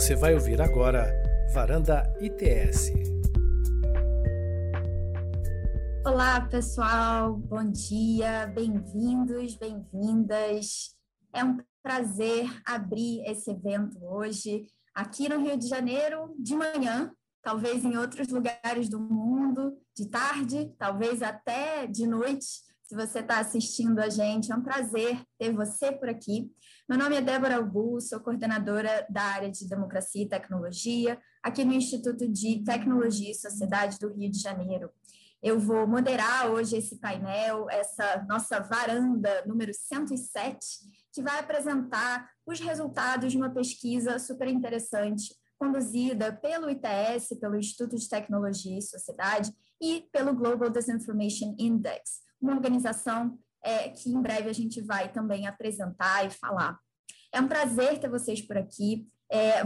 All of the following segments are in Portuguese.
Você vai ouvir agora Varanda ITS. Olá, pessoal. Bom dia. Bem-vindos, bem-vindas. É um prazer abrir esse evento hoje aqui no Rio de Janeiro de manhã, talvez em outros lugares do mundo de tarde, talvez até de noite. Se você está assistindo a gente, é um prazer ter você por aqui. Meu nome é Débora Albu, sou coordenadora da área de Democracia e Tecnologia aqui no Instituto de Tecnologia e Sociedade do Rio de Janeiro. Eu vou moderar hoje esse painel, essa nossa varanda número 107, que vai apresentar os resultados de uma pesquisa super interessante conduzida pelo ITS, pelo Instituto de Tecnologia e Sociedade, e pelo Global Disinformation Index, uma organização é, que em breve a gente vai também apresentar e falar. É um prazer ter vocês por aqui. É,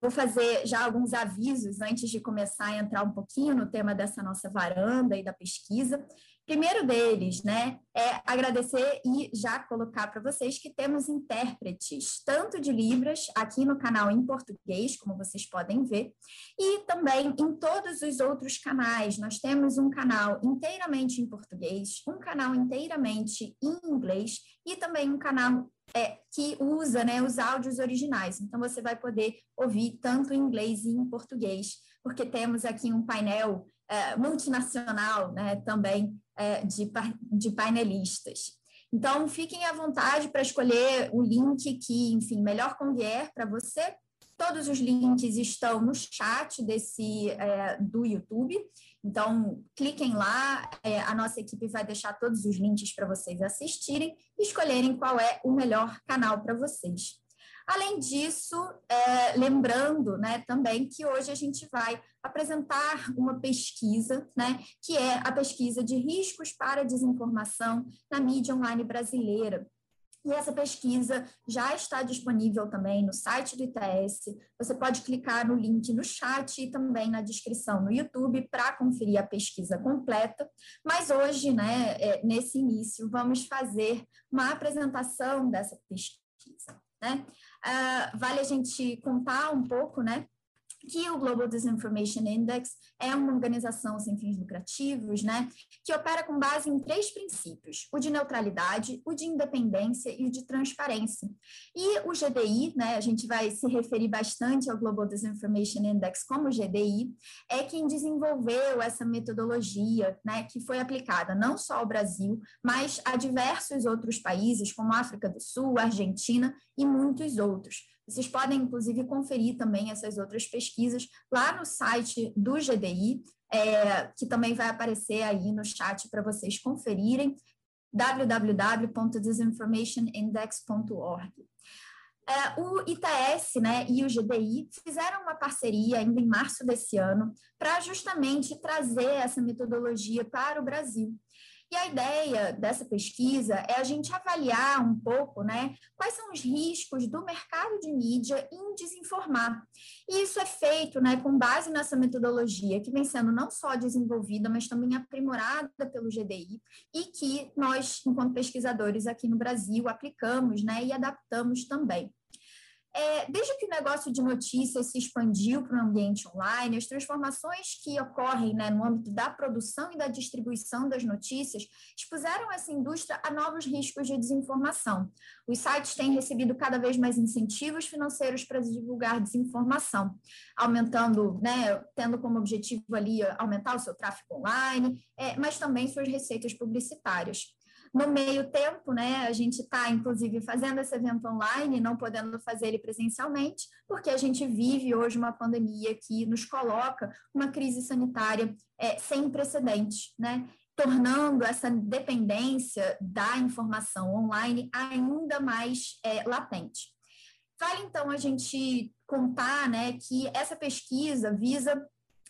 vou fazer já alguns avisos antes de começar a entrar um pouquinho no tema dessa nossa varanda e da pesquisa. Primeiro deles, né, é agradecer e já colocar para vocês que temos intérpretes, tanto de Libras, aqui no canal em português, como vocês podem ver, e também em todos os outros canais. Nós temos um canal inteiramente em português, um canal inteiramente em inglês e também um canal é, que usa né, os áudios originais. Então, você vai poder ouvir tanto em inglês e em português, porque temos aqui um painel é, multinacional né, também é, de, de painelistas. Então, fiquem à vontade para escolher o link que, enfim, melhor convier para você. Todos os links estão no chat desse é, do YouTube. Então, cliquem lá, é, a nossa equipe vai deixar todos os links para vocês assistirem e escolherem qual é o melhor canal para vocês. Além disso, é, lembrando né, também que hoje a gente vai apresentar uma pesquisa, né, que é a pesquisa de riscos para desinformação na mídia online brasileira. E essa pesquisa já está disponível também no site do ITS. Você pode clicar no link no chat e também na descrição no YouTube para conferir a pesquisa completa. Mas hoje, né, é, nesse início, vamos fazer uma apresentação dessa pesquisa. Né? Uh, vale a gente contar um pouco, né? Que o Global Disinformation Index é uma organização sem fins lucrativos, né, que opera com base em três princípios: o de neutralidade, o de independência e o de transparência. E o GDI, né, a gente vai se referir bastante ao Global Disinformation Index como GDI, é quem desenvolveu essa metodologia, né, que foi aplicada não só ao Brasil, mas a diversos outros países, como África do Sul, Argentina e muitos outros vocês podem, inclusive, conferir também essas outras pesquisas lá no site do GDI, é, que também vai aparecer aí no chat para vocês conferirem, www.disinformationindex.org. É, o ITS né, e o GDI fizeram uma parceria ainda em março desse ano para justamente trazer essa metodologia para o Brasil. E a ideia dessa pesquisa é a gente avaliar um pouco né, quais são os riscos do mercado de mídia em desinformar. E isso é feito né, com base nessa metodologia que vem sendo não só desenvolvida, mas também aprimorada pelo GDI e que nós, enquanto pesquisadores aqui no Brasil, aplicamos né, e adaptamos também. É, desde que o negócio de notícias se expandiu para o ambiente online, as transformações que ocorrem né, no âmbito da produção e da distribuição das notícias expuseram essa indústria a novos riscos de desinformação. Os sites têm recebido cada vez mais incentivos financeiros para divulgar desinformação, aumentando, né, tendo como objetivo ali aumentar o seu tráfego online, é, mas também suas receitas publicitárias. No meio tempo, né, a gente está, inclusive, fazendo esse evento online, não podendo fazer ele presencialmente, porque a gente vive hoje uma pandemia que nos coloca uma crise sanitária é, sem precedentes, né? tornando essa dependência da informação online ainda mais é, latente. Vale, então, a gente contar né, que essa pesquisa visa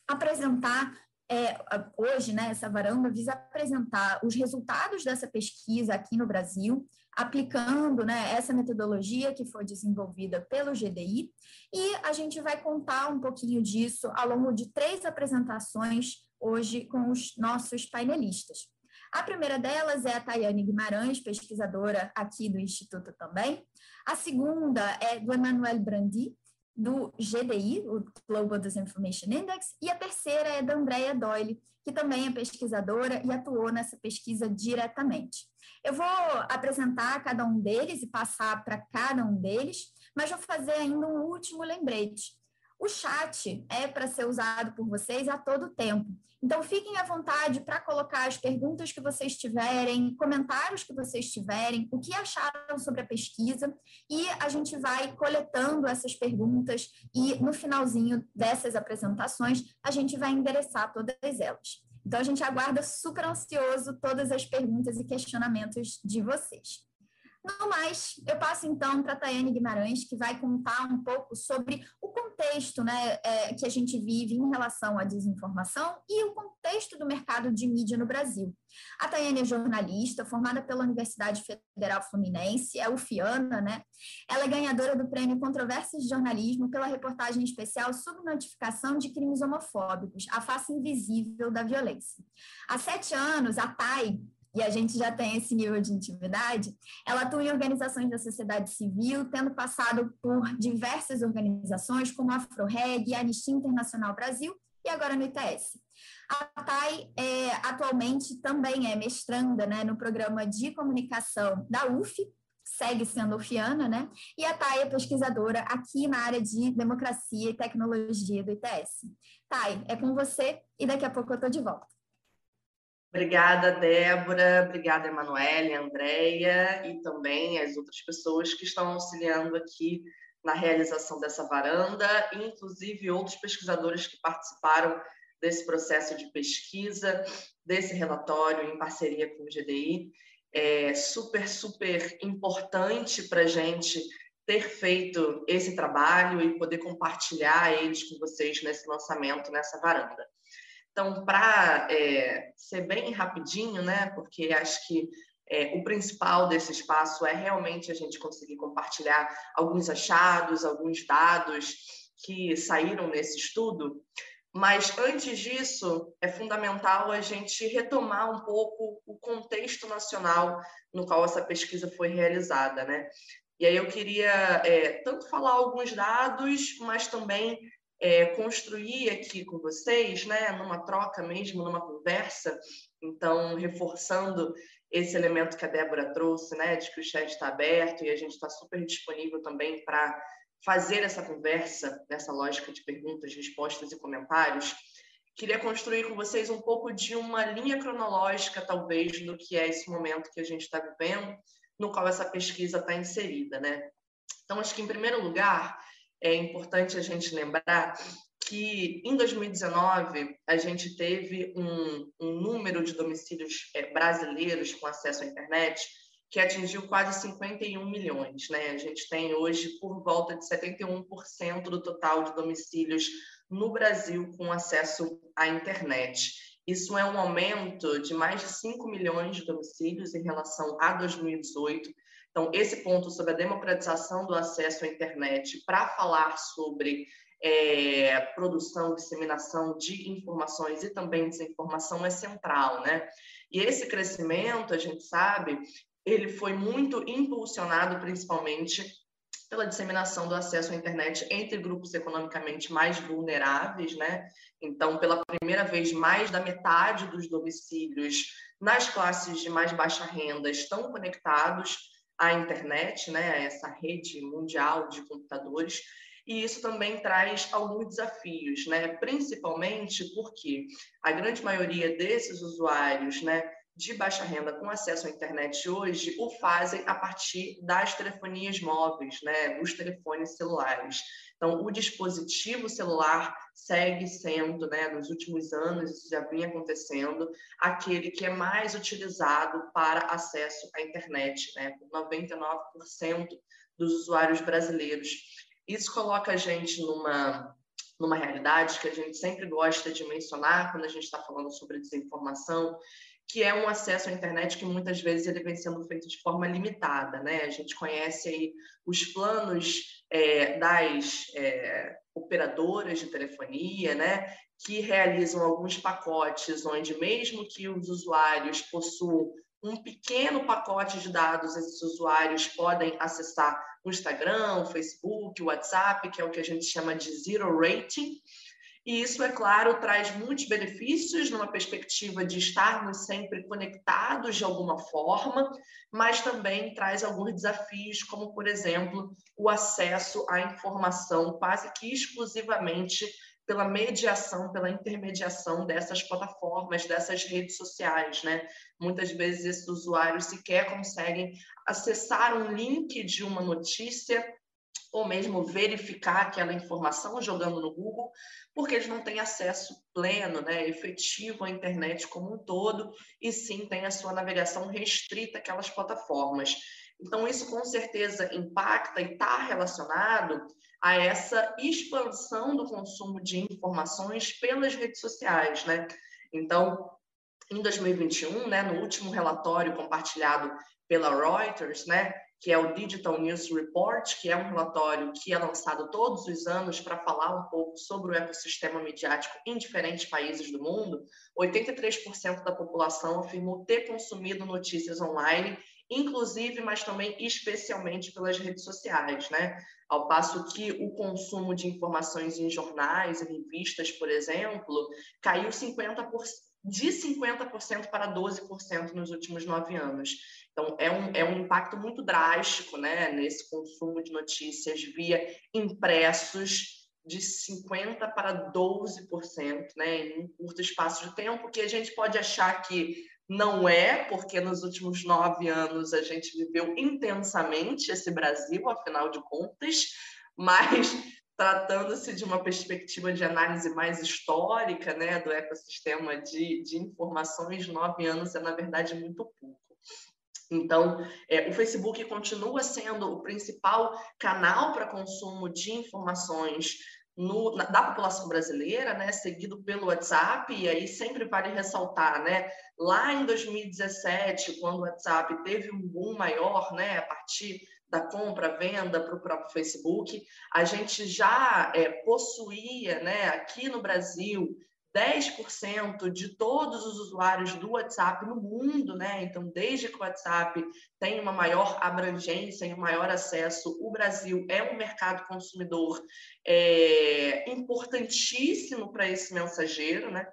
apresentar é, hoje, né, essa varanda visa apresentar os resultados dessa pesquisa aqui no Brasil, aplicando né, essa metodologia que foi desenvolvida pelo GDI, e a gente vai contar um pouquinho disso ao longo de três apresentações hoje com os nossos painelistas. A primeira delas é a Tayane Guimarães, pesquisadora aqui do Instituto também. A segunda é do Emanuel Brandi, do GDI, o Global Disinformation Index, e a terceira é da Andrea Doyle, que também é pesquisadora e atuou nessa pesquisa diretamente. Eu vou apresentar cada um deles e passar para cada um deles, mas vou fazer ainda um último lembrete. O chat é para ser usado por vocês a todo tempo. Então, fiquem à vontade para colocar as perguntas que vocês tiverem, comentários que vocês tiverem, o que acharam sobre a pesquisa, e a gente vai coletando essas perguntas e no finalzinho dessas apresentações a gente vai endereçar todas elas. Então, a gente aguarda super ansioso todas as perguntas e questionamentos de vocês. No mais, eu passo então para a Tayane Guimarães, que vai contar um pouco sobre o contexto né, é, que a gente vive em relação à desinformação e o contexto do mercado de mídia no Brasil. A Tayane é jornalista, formada pela Universidade Federal Fluminense, é UFIANA, né? Ela é ganhadora do prêmio Controvérsias de Jornalismo pela reportagem especial Subnotificação de Crimes Homofóbicos, a face invisível da violência. Há sete anos, a Tay e a gente já tem esse nível de intimidade, ela atua em organizações da sociedade civil, tendo passado por diversas organizações, como a AfroReg, a Anistia Internacional Brasil e agora no ITS. A Thay é, atualmente também é mestranda né, no programa de comunicação da UF, segue sendo ufiana, né? E a Thay é pesquisadora aqui na área de democracia e tecnologia do ITS. Thay, é com você e daqui a pouco eu estou de volta. Obrigada, Débora, obrigada, Emanuele, Andréia e também as outras pessoas que estão auxiliando aqui na realização dessa varanda, inclusive outros pesquisadores que participaram desse processo de pesquisa, desse relatório em parceria com o GDI. É super, super importante para a gente ter feito esse trabalho e poder compartilhar eles com vocês nesse lançamento, nessa varanda. Então, para é, ser bem rapidinho, né, porque acho que é, o principal desse espaço é realmente a gente conseguir compartilhar alguns achados, alguns dados que saíram nesse estudo. Mas antes disso, é fundamental a gente retomar um pouco o contexto nacional no qual essa pesquisa foi realizada, né? E aí eu queria é, tanto falar alguns dados, mas também é, construir aqui com vocês, né, numa troca mesmo, numa conversa, então reforçando esse elemento que a Débora trouxe, né, de que o chat está aberto e a gente está super disponível também para fazer essa conversa nessa lógica de perguntas, respostas e comentários. Queria construir com vocês um pouco de uma linha cronológica, talvez, do que é esse momento que a gente está vivendo, no qual essa pesquisa está inserida, né? Então, acho que, em primeiro lugar, é importante a gente lembrar que em 2019 a gente teve um, um número de domicílios é, brasileiros com acesso à internet que atingiu quase 51 milhões. Né? A gente tem hoje por volta de 71% do total de domicílios no Brasil com acesso à internet. Isso é um aumento de mais de 5 milhões de domicílios em relação a 2018 então, esse ponto sobre a democratização do acesso à internet para falar sobre é, produção, disseminação de informações e também desinformação é central, né? E esse crescimento, a gente sabe, ele foi muito impulsionado principalmente pela disseminação do acesso à internet entre grupos economicamente mais vulneráveis, né? Então, pela primeira vez, mais da metade dos domicílios nas classes de mais baixa renda estão conectados à internet, né, a essa rede mundial de computadores, e isso também traz alguns desafios, né, principalmente porque a grande maioria desses usuários, né, de baixa renda com acesso à internet hoje o fazem a partir das telefonias móveis, né, dos telefones celulares. Então, o dispositivo celular segue sendo, né, nos últimos anos, isso já vinha acontecendo, aquele que é mais utilizado para acesso à internet, né, por 99% dos usuários brasileiros. Isso coloca a gente numa numa realidade que a gente sempre gosta de mencionar quando a gente está falando sobre desinformação, que é um acesso à internet que muitas vezes ele vem sendo feito de forma limitada, né? A gente conhece aí os planos é, das é, operadoras de telefonia, né? Que realizam alguns pacotes onde mesmo que os usuários possuam um pequeno pacote de dados, esses usuários podem acessar o Instagram, o Facebook, o WhatsApp, que é o que a gente chama de zero rating. E isso, é claro, traz muitos benefícios numa perspectiva de estarmos sempre conectados de alguma forma, mas também traz alguns desafios, como, por exemplo, o acesso à informação quase que exclusivamente pela mediação, pela intermediação dessas plataformas, dessas redes sociais, né? Muitas vezes esses usuários sequer conseguem acessar um link de uma notícia ou mesmo verificar aquela informação jogando no Google, porque eles não têm acesso pleno, né, efetivo à internet como um todo, e sim têm a sua navegação restrita àquelas plataformas. Então, isso com certeza impacta e está relacionado a essa expansão do consumo de informações pelas redes sociais, né? Então, em 2021, né, no último relatório compartilhado pela Reuters, né, que é o Digital News Report, que é um relatório que é lançado todos os anos para falar um pouco sobre o ecossistema midiático em diferentes países do mundo, 83% da população afirmou ter consumido notícias online inclusive, mas também especialmente pelas redes sociais, né? Ao passo que o consumo de informações em jornais, em revistas, por exemplo, caiu 50%, de 50% para 12% nos últimos nove anos. Então, é um, é um impacto muito drástico né, nesse consumo de notícias via impressos de 50% para 12%, né, em um curto espaço de tempo, que a gente pode achar que não é, porque nos últimos nove anos a gente viveu intensamente esse Brasil, afinal de contas, mas tratando-se de uma perspectiva de análise mais histórica né, do ecossistema de, de informações, nove anos é, na verdade, muito pouco. Então, é, o Facebook continua sendo o principal canal para consumo de informações no, na, da população brasileira, né, seguido pelo WhatsApp, e aí sempre vale ressaltar, né, lá em 2017, quando o WhatsApp teve um boom maior, né, a partir da compra, venda para o próprio Facebook, a gente já é, possuía, né, aqui no Brasil, 10% de todos os usuários do WhatsApp no mundo, né? Então, desde que o WhatsApp tem uma maior abrangência e um maior acesso, o Brasil é um mercado consumidor é, importantíssimo para esse mensageiro, né?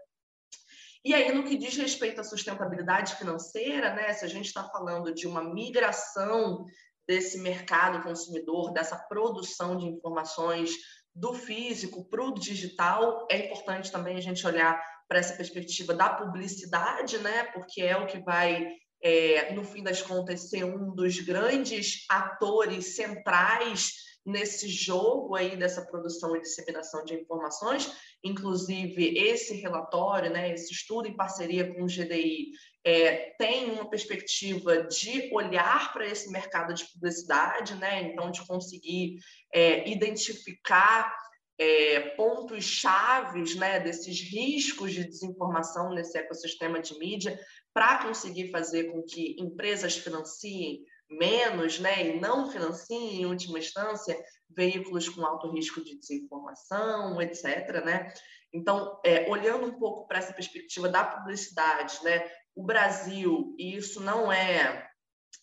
E aí, no que diz respeito à sustentabilidade financeira, né? Se a gente está falando de uma migração desse mercado consumidor, dessa produção de informações do físico para o digital, é importante também a gente olhar para essa perspectiva da publicidade, né? Porque é o que vai, é, no fim das contas, ser um dos grandes atores centrais nesse jogo aí dessa produção e disseminação de informações. Inclusive, esse relatório, né, esse estudo em parceria com o GDI, é, tem uma perspectiva de olhar para esse mercado de publicidade, né, então de conseguir é, identificar é, pontos chaves né, desses riscos de desinformação nesse ecossistema de mídia para conseguir fazer com que empresas financiem menos, né, e não financiem, em última instância, veículos com alto risco de desinformação, etc. Né? Então, é, olhando um pouco para essa perspectiva da publicidade, né, o Brasil, e isso não é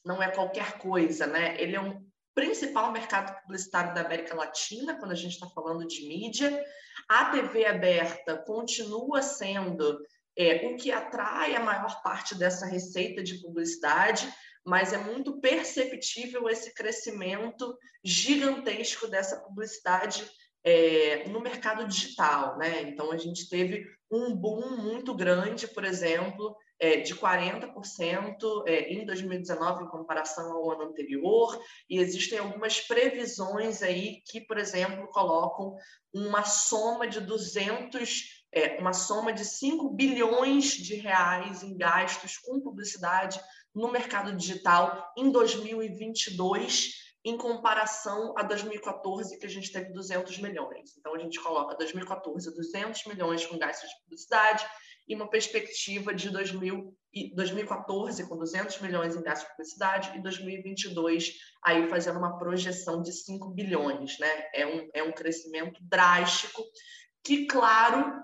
não é qualquer coisa, né? Ele é um principal mercado publicitário da América Latina, quando a gente está falando de mídia. A TV aberta continua sendo é, o que atrai a maior parte dessa receita de publicidade, mas é muito perceptível esse crescimento gigantesco dessa publicidade é, no mercado digital. Né? Então, a gente teve um boom muito grande, por exemplo, é, de 40% é, em 2019 em comparação ao ano anterior, e existem algumas previsões aí que, por exemplo, colocam uma soma de 200 é, uma soma de 5 bilhões de reais em gastos com publicidade no mercado digital em 2022, em comparação a 2014, que a gente teve 200 milhões. Então, a gente coloca 2014, 200 milhões com gastos de publicidade e uma perspectiva de 2000, 2014 com 200 milhões em gastos de publicidade e 2022 aí fazendo uma projeção de 5 bilhões, né? É um, é um crescimento drástico que, claro,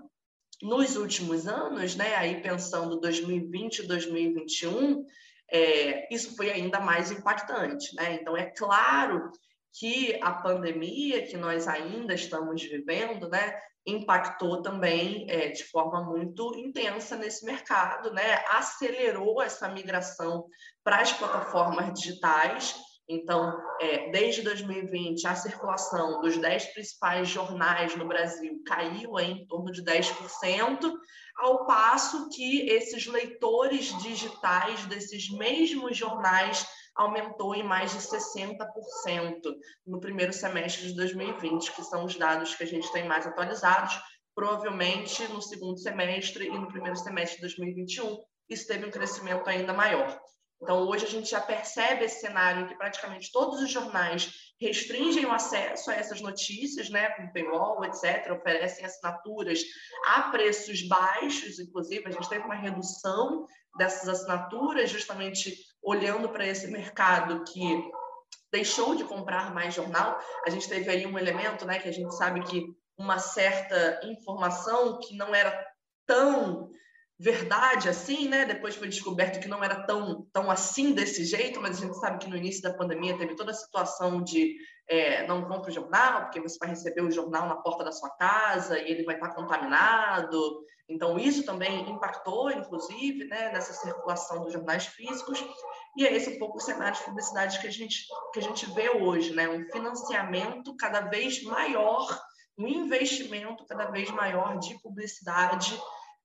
nos últimos anos, né, aí pensando 2020 e 2021, é, isso foi ainda mais impactante. Né? Então, é claro que a pandemia que nós ainda estamos vivendo, né, impactou também é, de forma muito intensa nesse mercado, né, acelerou essa migração para as plataformas digitais. Então, é, desde 2020, a circulação dos 10 principais jornais no Brasil caiu em torno de 10%, ao passo que esses leitores digitais desses mesmos jornais aumentou em mais de 60% no primeiro semestre de 2020, que são os dados que a gente tem mais atualizados. Provavelmente no segundo semestre e no primeiro semestre de 2021, isso teve um crescimento ainda maior. Então, hoje a gente já percebe esse cenário em que praticamente todos os jornais restringem o acesso a essas notícias, né, com paywall, etc., oferecem assinaturas a preços baixos, inclusive, a gente teve uma redução dessas assinaturas, justamente olhando para esse mercado que deixou de comprar mais jornal. A gente teve aí um elemento, né, que a gente sabe que uma certa informação que não era tão verdade assim, né? Depois foi descoberto que não era tão, tão assim desse jeito, mas a gente sabe que no início da pandemia teve toda a situação de é, não compra o jornal, porque você vai receber o jornal na porta da sua casa e ele vai estar contaminado. Então, isso também impactou, inclusive, né, nessa circulação dos jornais físicos. E é esse um pouco o cenário de publicidade que a gente, que a gente vê hoje, né? Um financiamento cada vez maior, um investimento cada vez maior de publicidade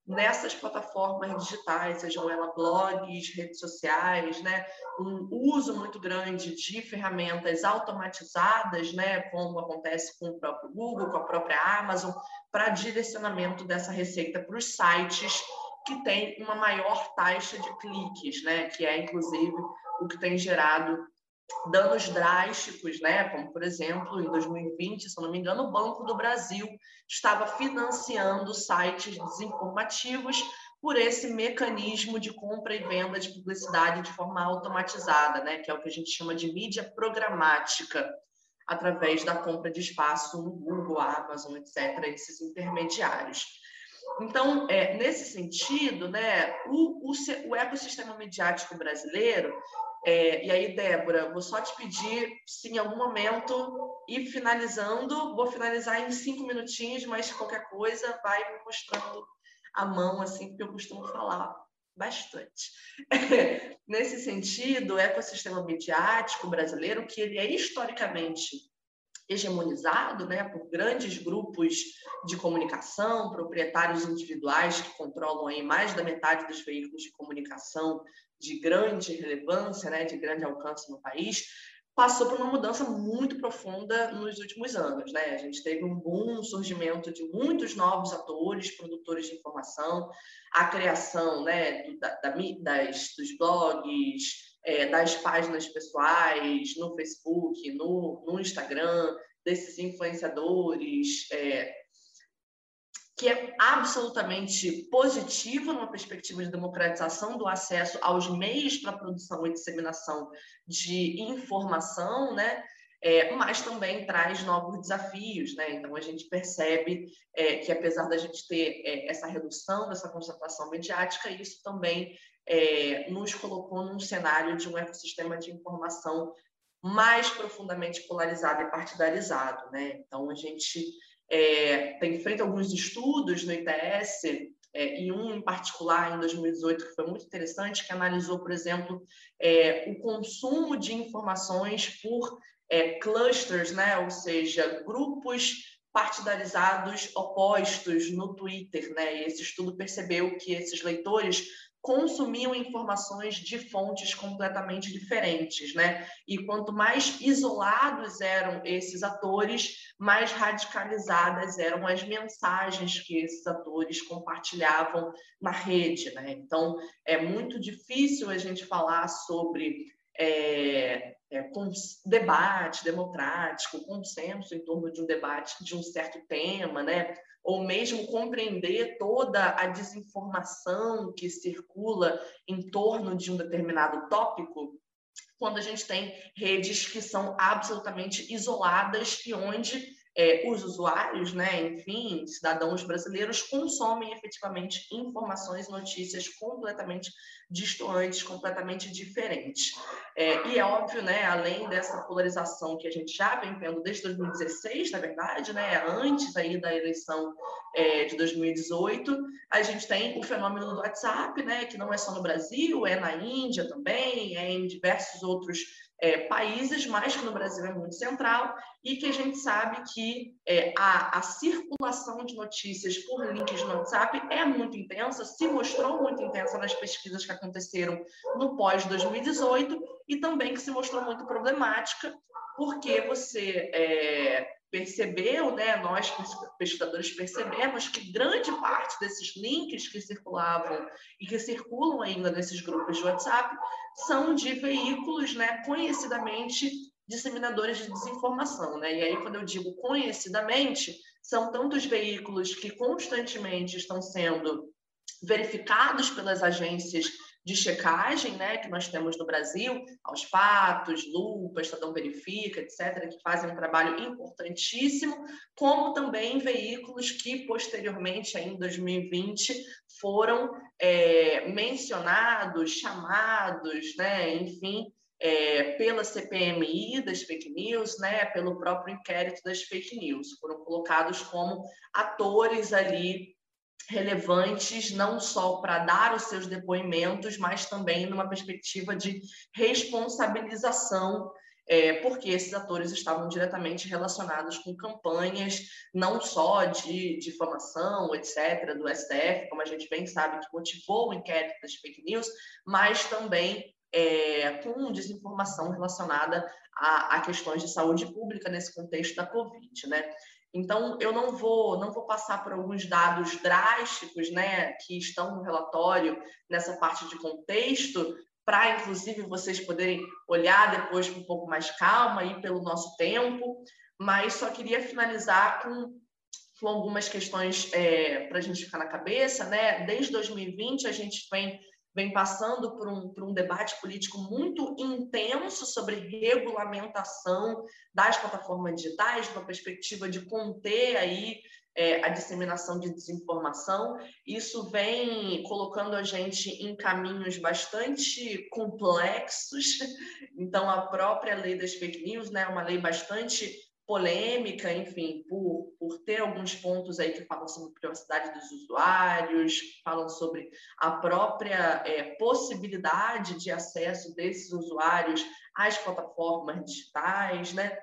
nessas plataformas digitais, sejam elas blogs, redes sociais, né? um uso muito grande de ferramentas automatizadas, né? como acontece com o próprio Google, com a própria Amazon, para direcionamento dessa receita para os sites que têm uma maior taxa de cliques, né? que é, inclusive, o que tem gerado danos drásticos, né? Como por exemplo, em 2020, se não me engano, o Banco do Brasil estava financiando sites desinformativos por esse mecanismo de compra e venda de publicidade de forma automatizada, né? Que é o que a gente chama de mídia programática, através da compra de espaço no Google, Amazon, etc., esses intermediários. Então, é, nesse sentido, né, o, o, o ecossistema mediático brasileiro é, e aí, Débora, vou só te pedir se em algum momento ir finalizando, vou finalizar em cinco minutinhos, mas qualquer coisa vai me mostrando a mão, assim, porque eu costumo falar bastante. Nesse sentido, o ecossistema midiático brasileiro, que ele é historicamente hegemonizado né, por grandes grupos de comunicação, proprietários individuais que controlam aí mais da metade dos veículos de comunicação de grande relevância, né, de grande alcance no país, passou por uma mudança muito profunda nos últimos anos. Né? A gente teve um boom, um surgimento de muitos novos atores, produtores de informação, a criação né, do, da, das, dos blogs, é, das páginas pessoais no Facebook, no, no Instagram, desses influenciadores, é, que é absolutamente positivo numa perspectiva de democratização do acesso aos meios para produção e disseminação de informação, né? É, mas também traz novos desafios, né? Então a gente percebe é, que apesar da gente ter é, essa redução dessa concentração mediática, isso também é, nos colocou num cenário de um ecossistema de informação mais profundamente polarizado e partidarizado, né? Então a gente é, tem feito alguns estudos no ITS é, e um em particular em 2018 que foi muito interessante que analisou, por exemplo, é, o consumo de informações por é, clusters, né? Ou seja, grupos partidarizados opostos no Twitter, né? E esse estudo percebeu que esses leitores consumiam informações de fontes completamente diferentes, né? E quanto mais isolados eram esses atores, mais radicalizadas eram as mensagens que esses atores compartilhavam na rede, né? Então, é muito difícil a gente falar sobre é, é, debate democrático, consenso em torno de um debate de um certo tema, né? Ou mesmo compreender toda a desinformação que circula em torno de um determinado tópico, quando a gente tem redes que são absolutamente isoladas e onde é, os usuários, né, enfim, cidadãos brasileiros, consomem efetivamente informações, notícias completamente distantes, completamente diferentes. É, e é óbvio, né, além dessa polarização que a gente já vem vendo desde 2016, na verdade, né, antes aí da eleição é, de 2018, a gente tem o fenômeno do WhatsApp, né, que não é só no Brasil, é na Índia também, é em diversos outros é, países, mas que no Brasil é muito central, e que a gente sabe que é, a, a, circulação de notícias por links no WhatsApp é muito intensa, se mostrou muito intensa nas pesquisas que aconteceram no pós-2018, e também que se mostrou muito problemática, porque você é, percebeu, né, nós pesquisadores percebemos que grande parte desses links que circulavam e que circulam ainda nesses grupos de WhatsApp são de veículos, né, conhecidamente disseminadores de desinformação, né? E aí quando eu digo conhecidamente, são tantos veículos que constantemente estão sendo verificados pelas agências de checagem né, que nós temos no Brasil, aos fatos, Lupa, Estadão Verifica, etc., que fazem um trabalho importantíssimo, como também veículos que, posteriormente, em 2020, foram é, mencionados, chamados, né, enfim, é, pela CPMI das fake news, né, pelo próprio inquérito das fake news. Foram colocados como atores ali relevantes não só para dar os seus depoimentos, mas também numa perspectiva de responsabilização, é, porque esses atores estavam diretamente relacionados com campanhas não só de difamação, etc., do STF, como a gente bem sabe que motivou o inquérito das fake news, mas também é, com desinformação relacionada a, a, questões de saúde pública nesse contexto da Covid, né? Então, eu não vou, não vou passar por alguns dados drásticos, né, que estão no relatório nessa parte de contexto, para inclusive vocês poderem olhar depois com um pouco mais calma e pelo nosso tempo, mas só queria finalizar com, com algumas questões é, para a gente ficar na cabeça, né? Desde 2020 a gente vem vem passando por um, por um debate político muito intenso sobre regulamentação das plataformas digitais, uma perspectiva de conter aí é, a disseminação de desinformação. Isso vem colocando a gente em caminhos bastante complexos. Então, a própria lei das fake news né, é uma lei bastante polêmica, enfim, por, por ter alguns pontos aí que falam sobre privacidade dos usuários, falam sobre a própria é, possibilidade de acesso desses usuários às plataformas digitais, né?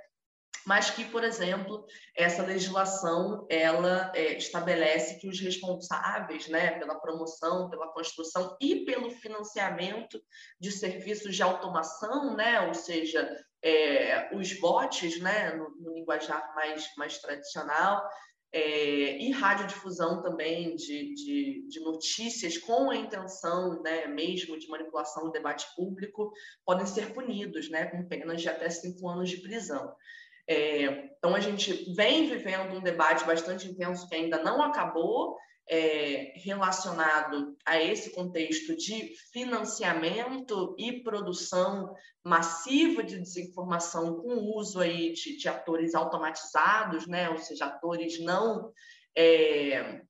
Mas que, por exemplo, essa legislação ela é, estabelece que os responsáveis, né, pela promoção, pela construção e pelo financiamento de serviços de automação, né, ou seja, é, os bots, né, no, no, linguajar mais, mais tradicional, é, e radiodifusão também de, de, de, notícias com a intenção né, mesmo de manipulação do debate público podem ser punidos né, com penas de até cinco anos de prisão. É, então, a gente vem vivendo um debate bastante intenso que ainda não acabou é, relacionado a esse contexto de financiamento e produção massiva de desinformação com o uso aí de, de atores automatizados, né? ou seja, atores não, é,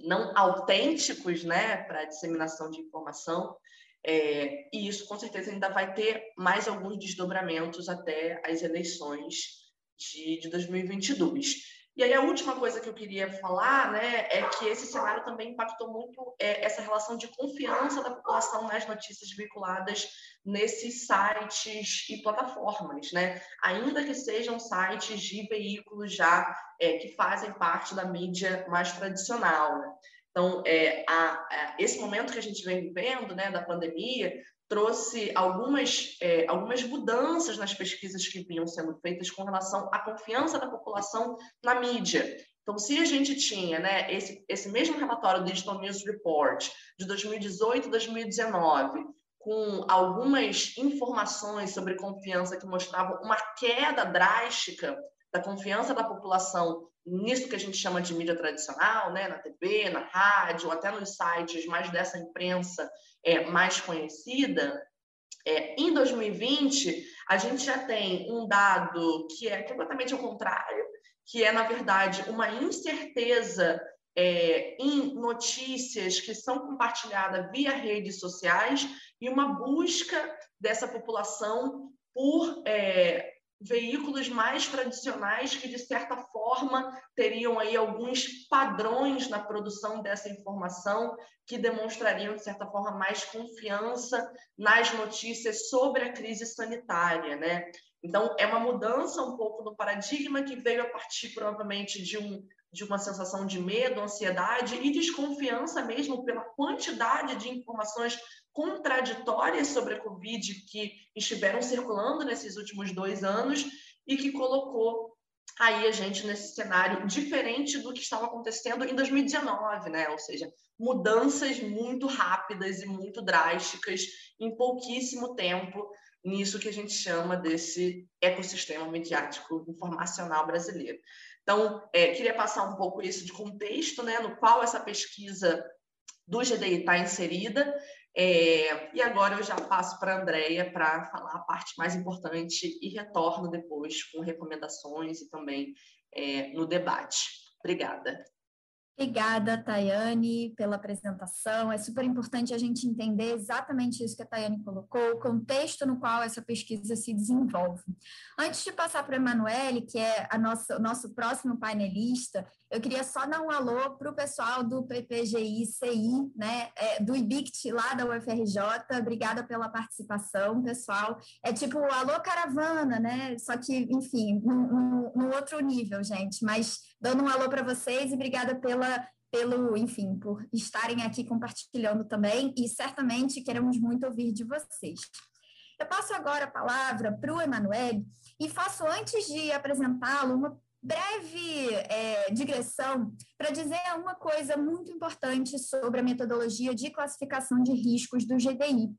não autênticos né? para a disseminação de informação. É, e isso, com certeza, ainda vai ter mais alguns desdobramentos até as eleições de, de 2022. E aí a última coisa que eu queria falar, né, é que esse cenário também impactou muito é, essa relação de confiança da população nas notícias veiculadas nesses sites e plataformas, né? Ainda que sejam sites de veículos já é, que fazem parte da mídia mais tradicional. Né? Então, é, a, a, esse momento que a gente vem vivendo, né, da pandemia, trouxe algumas, é, algumas mudanças nas pesquisas que vinham sendo feitas com relação à confiança da população na mídia. Então, se a gente tinha né, esse, esse mesmo relatório do Digital News Report de 2018 e 2019, com algumas informações sobre confiança que mostravam uma queda drástica da confiança da população nisso que a gente chama de mídia tradicional, né, na TV, na rádio, até nos sites mais dessa imprensa é, mais conhecida, é, em 2020 a gente já tem um dado que é completamente ao contrário, que é, na verdade, uma incerteza é, em notícias que são compartilhadas via redes sociais e uma busca dessa população por é, veículos mais tradicionais que, de certa forma, teriam aí alguns padrões na produção dessa informação que demonstrariam, de certa forma, mais confiança nas notícias sobre a crise sanitária, né? Então, é uma mudança um pouco no paradigma que veio a partir, provavelmente, de um de uma sensação de medo, ansiedade e desconfiança mesmo pela quantidade de informações contraditórias sobre a Covid que estiveram circulando nesses últimos dois anos e que colocou aí a gente nesse cenário diferente do que estava acontecendo em 2019, né? Ou seja, mudanças muito rápidas e muito drásticas em pouquíssimo tempo nisso que a gente chama desse ecossistema mediático informacional brasileiro. Então, é, queria passar um pouco isso de contexto, né, no qual essa pesquisa do GDI está inserida. É, e agora eu já passo para a Andrea para falar a parte mais importante e retorno depois com recomendações e também é, no debate. Obrigada. Obrigada, Tayane, pela apresentação. É super importante a gente entender exatamente isso que a Tayane colocou, o contexto no qual essa pesquisa se desenvolve. Antes de passar para a Emanuele, que é a nossa, o nosso próximo painelista, eu queria só dar um alô para o pessoal do PPGI-CI, né, é, do IBICT lá da UFRJ. Obrigada pela participação, pessoal. É tipo alô caravana, né? Só que, enfim, no outro nível, gente. Mas dando um alô para vocês e obrigada pela pelo, enfim, por estarem aqui compartilhando também e certamente queremos muito ouvir de vocês. Eu passo agora a palavra para o Emanuel e faço, antes de apresentá-lo, uma breve é, digressão para dizer uma coisa muito importante sobre a metodologia de classificação de riscos do GDI.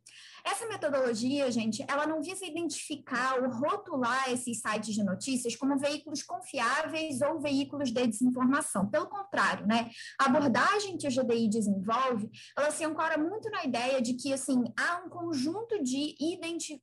Essa metodologia, gente, ela não visa identificar ou rotular esses sites de notícias como veículos confiáveis ou veículos de desinformação. Pelo contrário, né? A abordagem que o GDI desenvolve, ela se ancora muito na ideia de que, assim, há um conjunto de, identif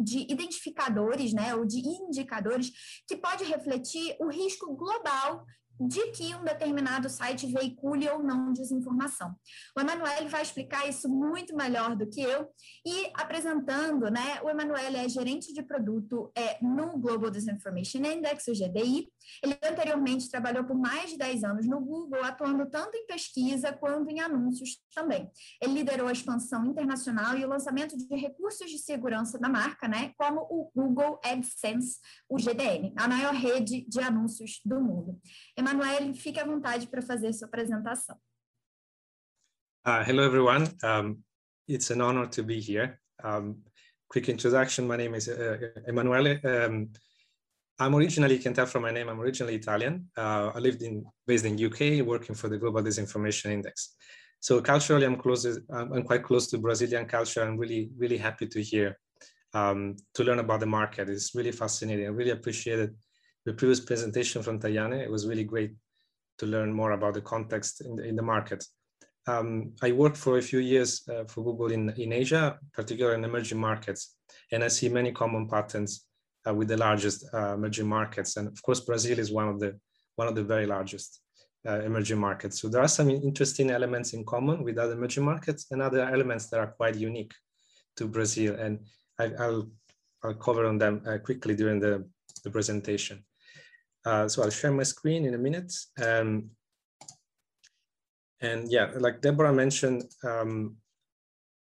de identificadores, né, ou de indicadores que pode refletir o risco global de que um determinado site veicule ou não desinformação. O Emanuele vai explicar isso muito melhor do que eu e apresentando, né, o Emanuele é gerente de produto é, no Global Disinformation Index, o GDI. Ele anteriormente trabalhou por mais de 10 anos no Google, atuando tanto em pesquisa quanto em anúncios também. Ele liderou a expansão internacional e o lançamento de recursos de segurança da marca, né, como o Google AdSense, o GDN, a maior rede de anúncios do mundo. Emanuele, fique à vontade para fazer sua apresentação. Uh, hello, everyone. Um, it's an honor to be here. Um, quick introduction. My name is uh, Emanuele. Um, I'm originally, you can tell from my name, I'm originally Italian. Uh, I lived in, based in UK, working for the Global Disinformation Index. So culturally, I'm close, I'm quite close to Brazilian culture. I'm really, really happy to hear, um, to learn about the market. It's really fascinating. I really appreciated the previous presentation from Tayane. It was really great to learn more about the context in the, in the market. Um, I worked for a few years uh, for Google in, in Asia, particularly in emerging markets, and I see many common patterns uh, with the largest uh, emerging markets. And of course, Brazil is one of the one of the very largest uh, emerging markets. So there are some interesting elements in common with other emerging markets and other elements that are quite unique to Brazil. And I, will I'll cover on them uh, quickly during the, the presentation. Uh, so I'll share my screen in a minute. Um, and yeah, like Deborah mentioned, um,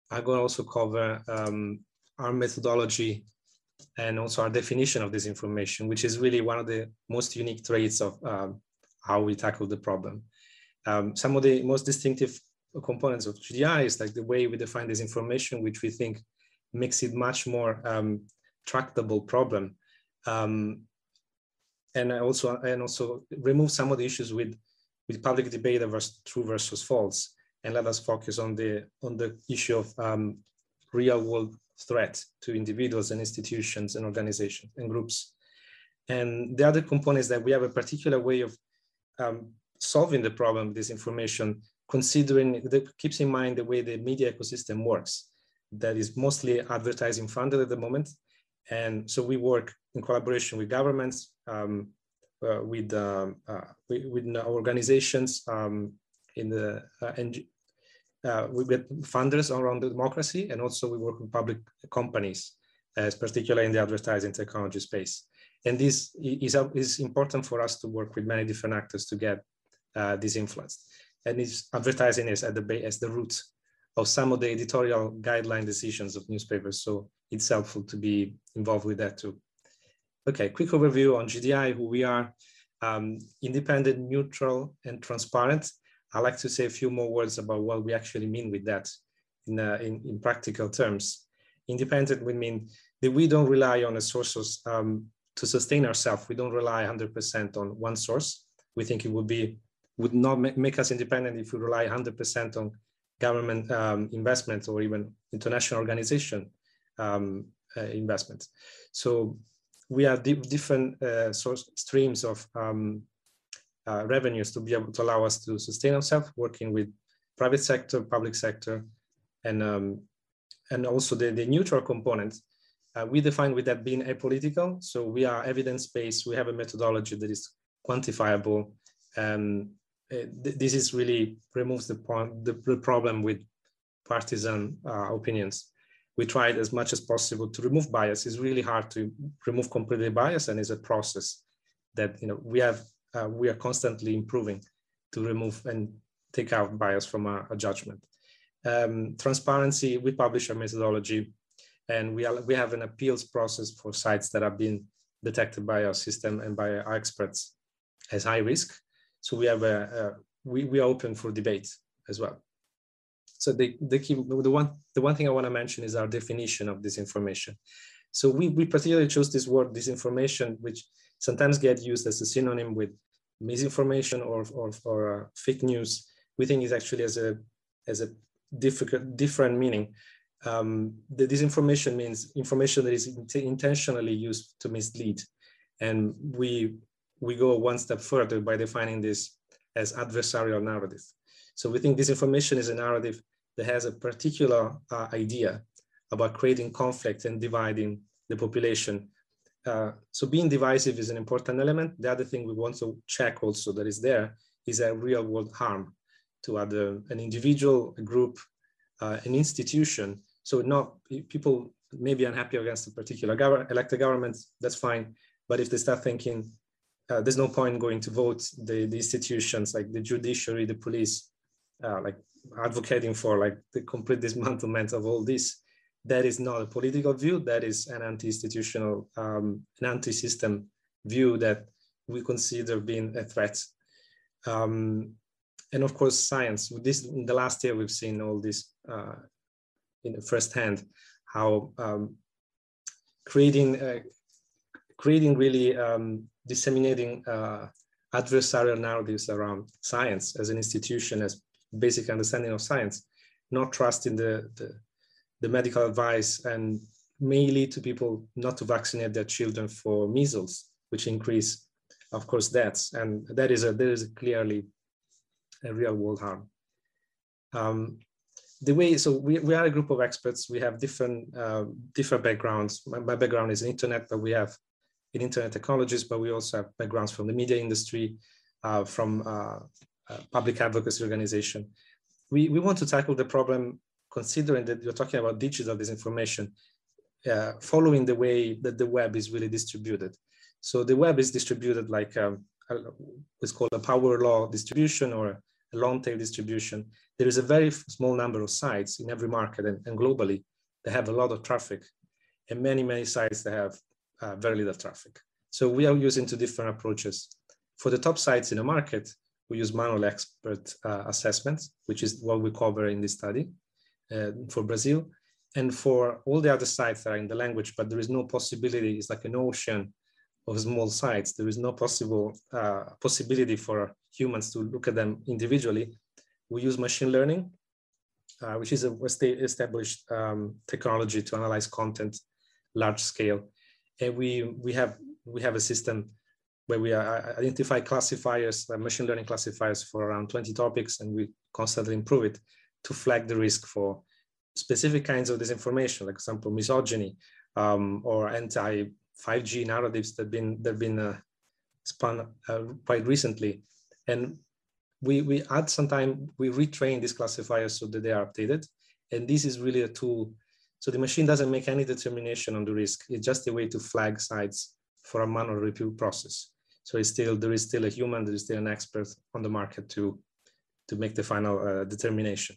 I'm going to also cover um, our methodology and also our definition of this information, which is really one of the most unique traits of um, how we tackle the problem. Um, some of the most distinctive components of GDI is like the way we define this information, which we think makes it much more um, tractable problem. Um, and also and also remove some of the issues with with public debate of true versus false, and let us focus on the on the issue of um, real world threat to individuals and institutions and organizations and groups. And the other component is that we have a particular way of um, solving the problem of disinformation, considering that keeps in mind the way the media ecosystem works, that is mostly advertising funded at the moment. And so we work in collaboration with governments, um, uh, with, um, uh, with, with organizations um, in the NG, we get funders around the democracy, and also we work with public companies, as particularly in the advertising technology space. And this is, is important for us to work with many different actors to get uh, this influence. And this advertising is at the as the root of some of the editorial guideline decisions of newspapers. So it's helpful to be involved with that too. Okay, quick overview on GDI, who we are, um, independent, neutral, and transparent. I like to say a few more words about what we actually mean with that in, uh, in, in, practical terms. Independent would mean that we don't rely on a source um, to sustain ourselves. We don't rely 100% on one source. We think it would be would not make us independent if we rely 100% on government um, investment or even international organization um, uh, investments. So we have di different uh, source streams of um, uh, revenues to be able to allow us to sustain ourselves, working with private sector, public sector, and um, and also the, the neutral component. Uh, we define with that being apolitical. So we are evidence-based. We have a methodology that is quantifiable. Um, th this is really removes the, point, the, problem with partisan uh, opinions we tried as much as possible to remove bias. It's really hard to remove completely bias, and it's a process that you know we have uh, we are constantly improving to remove and take out bias from our, our judgment. Um, transparency, we publish our methodology, and we are, we have an appeals process for sites that have been detected by our system and by our experts as high risk. So we have a, a we we are open for debate as well. So the, the key, the one, the one thing I want to mention is our definition of disinformation. So we, we particularly chose this word disinformation, which sometimes get used as a synonym with misinformation or, or, or uh, fake news. We think is actually as a, as a difficult, different meaning. Um, the disinformation means information that is intentionally used to mislead. And we, we go one step further by defining this as adversarial narrative. So we think disinformation is a narrative that has a particular uh, idea about creating conflict and dividing the population. Uh, so being divisive is an important element. The other thing we want to check also that is there is a real world harm to other, an individual, a group, uh, an institution. So not people may be unhappy against a particular government, elected government, that's fine. But if they start thinking uh, there's no point going to vote, the, the institutions like the judiciary, the police, uh, like advocating for like the complete dismantlement of all this that is not a political view that is an anti-institutional um, an anti-system view that we consider being a threat. Um, and of course science. This in the last year we've seen all this uh, in firsthand how um, creating uh, creating really um, disseminating uh, adversarial narratives around science as an institution as basic understanding of science, not trusting the, the, the medical advice and may lead to people not to vaccinate their children for measles, which increase, of course, deaths. And that is a, that is clearly a real world harm. Um, the way, so we, we are a group of experts. We have different, uh, different backgrounds. My, my, background is in internet, but we have in internet technologies, but we also have backgrounds from the media industry, uh, from uh, public advocacy organization. We, we want to tackle the problem considering that you're talking about digital disinformation, uh, following the way that the web is really distributed. So the web is distributed like um, what's called a power law distribution or a long tail distribution. There is a very small number of sites in every market and, and globally that have a lot of traffic and many, many sites that have uh, very little traffic. So we are using two different approaches. For the top sites in a market, we use manual expert uh, assessments, which is what we cover in this study for Brazil. And for all the other sites that are in the language, but there is no possibility, it's like an ocean of small sites. There is no possible uh, possibility for humans to look at them individually. We use machine learning, uh, which is a established um, technology to analyze content large scale. And we, we, have, we have a system where we identify classifiers, uh, machine learning classifiers for around 20 topics, and we constantly improve it to flag the risk for specific kinds of disinformation, like for example, misogyny um, or anti 5G narratives that have been, that been uh, spun uh, quite recently. And we, we add some time, we retrain these classifiers so that they are updated. And this is really a tool. So the machine doesn't make any determination on the risk. It's just a way to flag sites for a manual review process. So it's still, there is still a human, there is still an expert on the market to, to make the final uh, determination.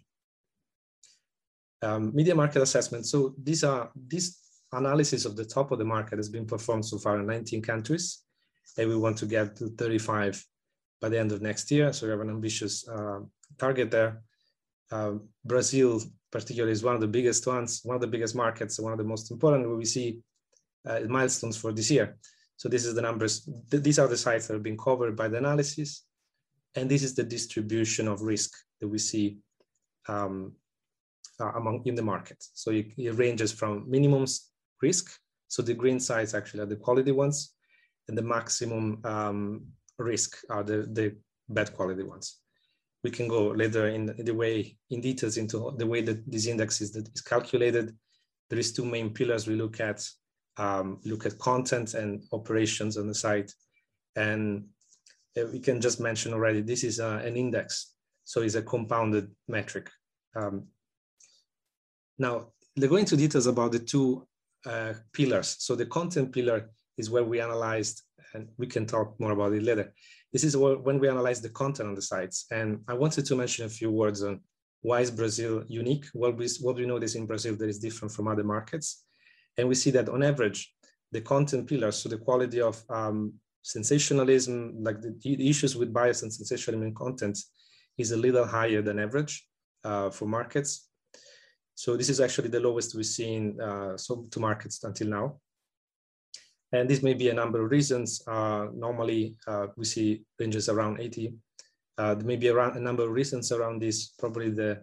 Um, media market assessment. So these are, this analysis of the top of the market has been performed so far in 19 countries. And we want to get to 35 by the end of next year. So we have an ambitious uh, target there. Uh, Brazil, particularly, is one of the biggest ones, one of the biggest markets, one of the most important. Where we see uh, milestones for this year. So this is the numbers. Th these are the sites that have been covered by the analysis, and this is the distribution of risk that we see um, uh, among in the market. So it, it ranges from minimum risk. So the green sites actually are the quality ones, and the maximum um, risk are the, the bad quality ones. We can go later in, the way, in details into the way that this index is, that is calculated. There is two main pillars we look at, um, look at content and operations on the site. And uh, we can just mention already, this is uh, an index. So it's a compounded metric. Um, now, they go into details about the two uh, pillars. So the content pillar is where we analyzed and we can talk more about it later. This is when we analyze the content on the sites. And I wanted to mention a few words on why is Brazil unique? What we, what we notice in Brazil that is different from other markets. And we see that on average, the content pillars, so the quality of um, sensationalism, like the, the, issues with bias and sensationalism in content is a little higher than average uh, for markets. So this is actually the lowest we've seen uh, so to markets until now. And this may be a number of reasons. Uh, normally, uh, we see ranges around 80. Uh, there may be around a number of reasons around this. Probably the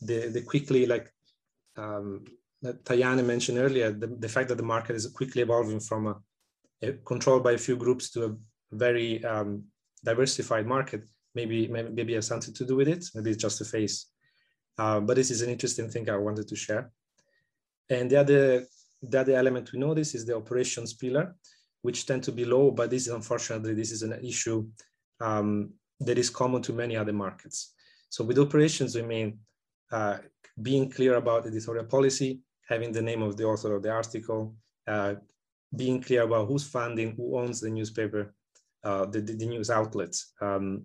the, the quickly like um, mentioned earlier, the, the fact that the market is quickly evolving from a, a controlled by a few groups to a very um, diversified market. Maybe, maybe maybe has something to do with it. Maybe it's just a phase. Uh, but this is an interesting thing I wanted to share. And the other the other element we notice is the operations pillar, which tend to be low, but this is unfortunately, this is an issue um, that is common to many other markets. So with operations, we mean uh, being clear about editorial policy, having the name of the author of the article, uh, being clear about who's funding, who owns the newspaper, uh, the, the, news outlets, um,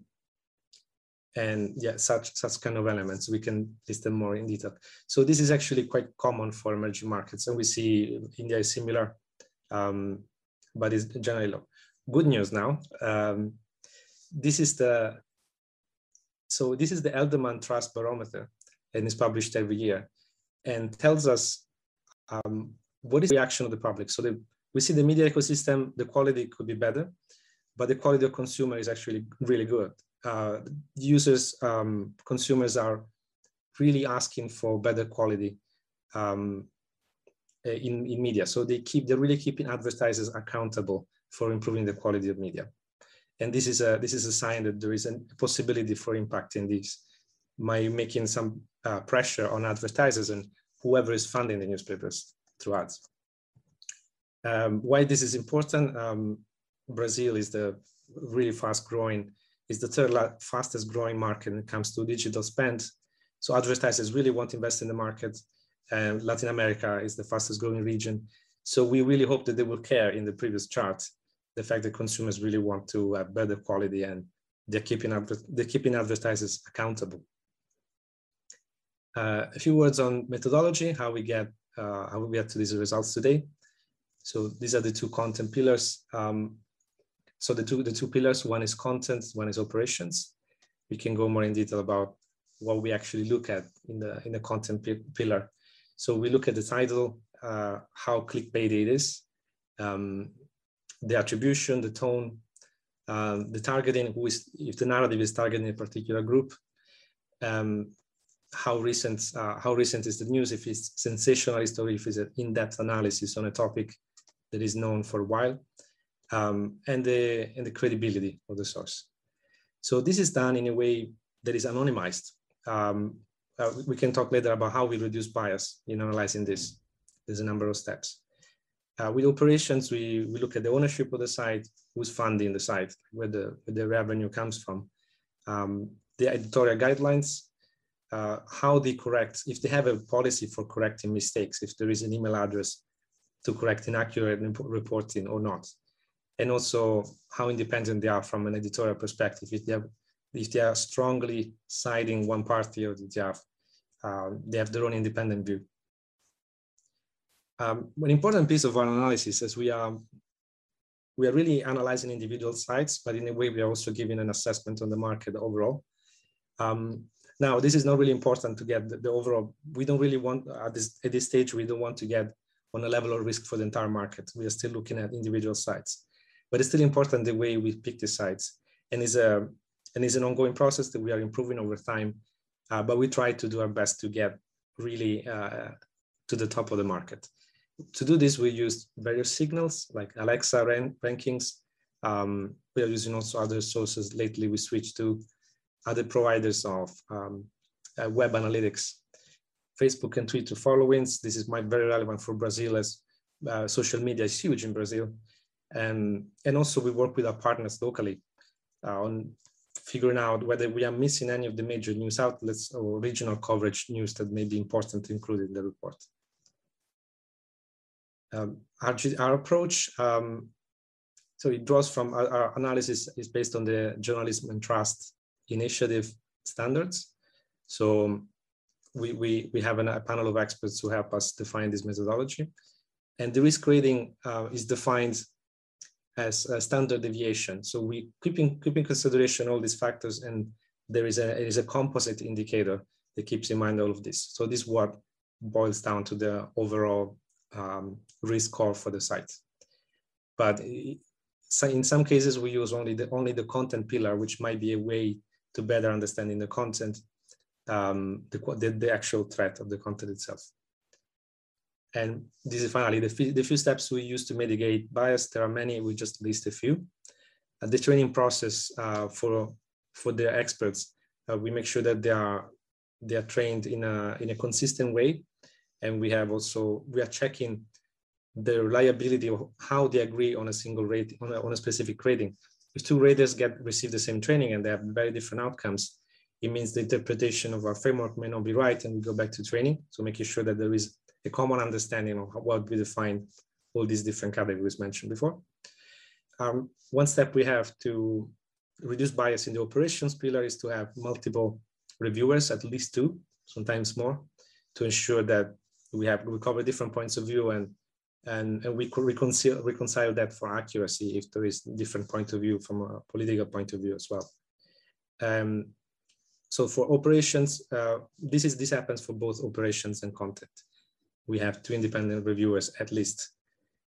and yeah, such such kind of elements. We can list them more in detail. So this is actually quite common for emerging markets, and we see India is similar, um, but it's generally low. Good news now. Um, this is the so this is the Edelman Trust Barometer, and it's published every year, and tells us um, what is the reaction of the public. So the, we see the media ecosystem, the quality could be better, but the quality of consumer is actually really good uh, users, um, consumers are really asking for better quality um, uh, in, in media. So they keep, they're really keeping advertisers accountable for improving the quality of media. And this is a, this is a sign that there is a possibility for impacting this by making some uh, pressure on advertisers and whoever is funding the newspapers through ads. Um, why this is important, um, Brazil is the really fast growing is the third fastest growing market when it comes to digital spend. So advertisers really want to invest in the market. And Latin America is the fastest growing region. So we really hope that they will care in the previous chart, the fact that consumers really want to have better quality and they're keeping, they're keeping advertisers accountable. Uh, a few words on methodology, how we get uh, how we get to these results today. So these are the two content pillars. Um, so the two, the two pillars, one is content, one is operations. We can go more in detail about what we actually look at in the, in the content pillar. So we look at the title, uh, how clickbait it is, um, the attribution, the tone, uh, the targeting, who is, if the narrative is targeting a particular group, um, how recent, uh, how recent is the news, if it's sensationalist or if it's an in-depth analysis on a topic that is known for a while um, and, the, and the credibility of the source. So this is done in a way that is anonymized. Um, uh, we can talk later about how we reduce bias in analyzing this. There's a number of steps. Uh, with operations, we, we look at the ownership of the site. who's funding the site, where the, where the revenue comes from, um, the editorial guidelines, uh, how they correct, if they have a policy for correcting mistakes, if there is an email address to correct inaccurate reporting or not. And also how independent they are from an editorial perspective. If they, have, if they are strongly siding one party or the other, uh, they have their own independent view. Um, an important piece of our analysis is we are we are really analyzing individual sites, but in a way we are also giving an assessment on the market overall. Um, now, this is not really important to get the, the, overall. We don't really want at this at this stage. We don't want to get on a level of risk for the entire market. We are still looking at individual sites, but it's still important the way we pick the sites, and is a and is an ongoing process that we are improving over time. Uh, but we try to do our best to get really uh, to the top of the market. To do this, we use various signals like Alexa rank rankings. Um, we are using also other sources. Lately, we switched to other providers of um, uh, web analytics Facebook and Twitter followings. This is my very relevant for Brazil as uh, social media is huge in Brazil. And, and also we work with our partners locally uh, on figuring out whether we are missing any of the major news outlets or regional coverage news that may be important to include in the report. Um, our, our, approach, um, so it draws from our, our, analysis is based on the journalism and trust initiative standards. So we, we, we have an, a panel of experts who help us define this methodology. And the risk rating uh, is defined as a standard deviation. So we keep in, keep in consideration all these factors and there is a, there is a composite indicator that keeps in mind all of this. So this is what boils down to the overall um, risk score for the site. But in some cases, we use only the, only the content pillar, which might be a way to better understanding the content um, the, the, the, actual threat of the content itself. And this is finally the, the few steps we use to mitigate bias. There are many, we just list a few. Uh, the training process uh, for, for the experts, uh, we make sure that they are, they are trained in a, in a consistent way. And we have also, we are checking the reliability of how they agree on a single rate, on a, on a specific rating. If two raters get receive the same training and they have very different outcomes, it means the interpretation of our framework may not be right and we go back to training. So making sure that there is a common understanding of what we define all these different categories mentioned before. Um, one step we have to reduce bias in the operations pillar is to have multiple reviewers, at least two, sometimes more, to ensure that we have we cover different points of view and and, and we could reconcile reconcile that for accuracy if there is different point of view from a political point of view as well. Um, so for operations, uh, this is this happens for both operations and content. We have two independent reviewers at least.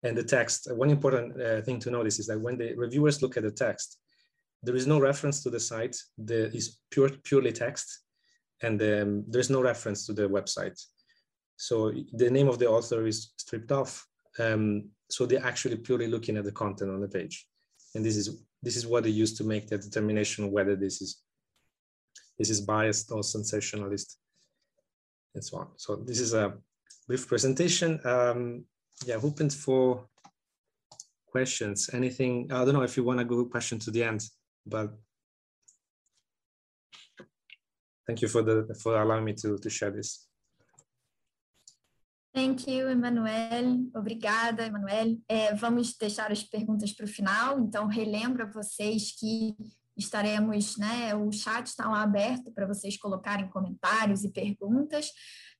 And the text, one important uh, thing to notice is that when the reviewers look at the text, there is no reference to the site. There is pure, purely text, and um, there's no reference to the website. So the name of the author is stripped off. Um, so they're actually purely looking at the content on the page. And this is this is what they use to make the determination whether this is this is biased or sensationalist and so on. So this is a brief presentation. Um, yeah, open for questions. Anything, I don't know if you want to go question to the end, but thank you for the for allowing me to, to share this. Thank you, Emanuel. Obrigada, Emanuel. É, vamos deixar as perguntas para o final. Então, relembro a vocês que estaremos, né, o chat está lá aberto para vocês colocarem comentários e perguntas.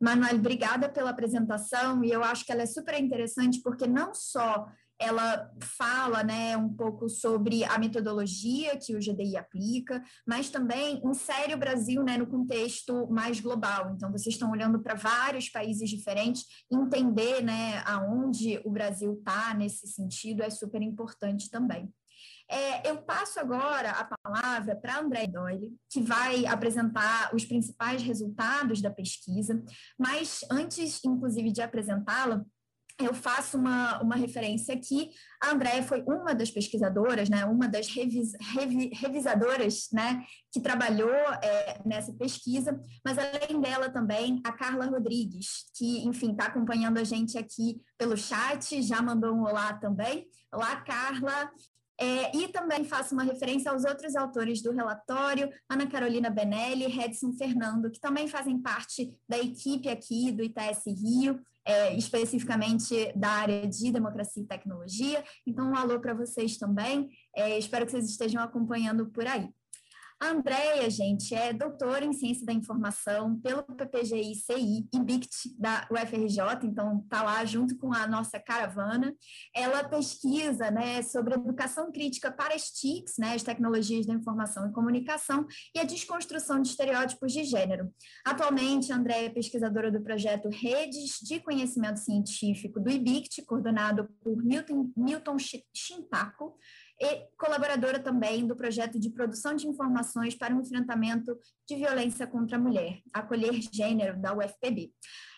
Manuel, obrigada pela apresentação e eu acho que ela é super interessante porque não só ela fala né, um pouco sobre a metodologia que o GDI aplica, mas também insere o Brasil né, no contexto mais global. Então, vocês estão olhando para vários países diferentes, entender né, aonde o Brasil está nesse sentido é super importante também. É, eu passo agora a palavra para André Doyle, que vai apresentar os principais resultados da pesquisa, mas antes, inclusive, de apresentá-la, eu faço uma, uma referência aqui. A Andréia foi uma das pesquisadoras, né, uma das revis, revi, revisadoras né, que trabalhou é, nessa pesquisa, mas além dela também a Carla Rodrigues, que, enfim, está acompanhando a gente aqui pelo chat, já mandou um olá também. Olá, Carla. É, e também faço uma referência aos outros autores do relatório, Ana Carolina Benelli e Redson Fernando, que também fazem parte da equipe aqui do ITS Rio, é, especificamente da área de democracia e tecnologia. Então, um alô para vocês também. É, espero que vocês estejam acompanhando por aí. A Andrea, gente, é doutora em Ciência da Informação pelo PPGI-CI e BICT da UFRJ, então está lá junto com a nossa caravana. Ela pesquisa né, sobre educação crítica para as TICs, né, as tecnologias da informação e comunicação, e a desconstrução de estereótipos de gênero. Atualmente, a Andrea é pesquisadora do projeto Redes de Conhecimento Científico do IBICT, coordenado por Milton, Milton Shintaku, e colaboradora também do projeto de produção de informações para o enfrentamento de violência contra a mulher, Acolher Gênero, da UFPB.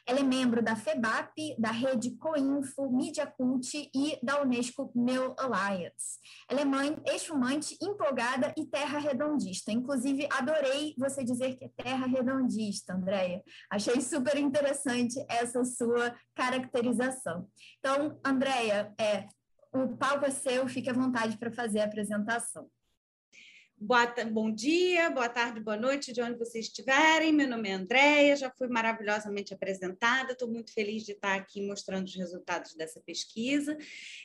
Ela é membro da FEBAP, da rede Coinfo, Media Cult e da Unesco Meu Alliance. Ela é mãe, ex-fumante, empolgada e terra redondista. Inclusive, adorei você dizer que é terra redondista, Andréia. Achei super interessante essa sua caracterização. Então, Andréia, é, o palco é seu, fique à vontade para fazer a apresentação. Boa, bom dia, boa tarde, boa noite, de onde vocês estiverem. Meu nome é Andréia, já fui maravilhosamente apresentada, estou muito feliz de estar aqui mostrando os resultados dessa pesquisa.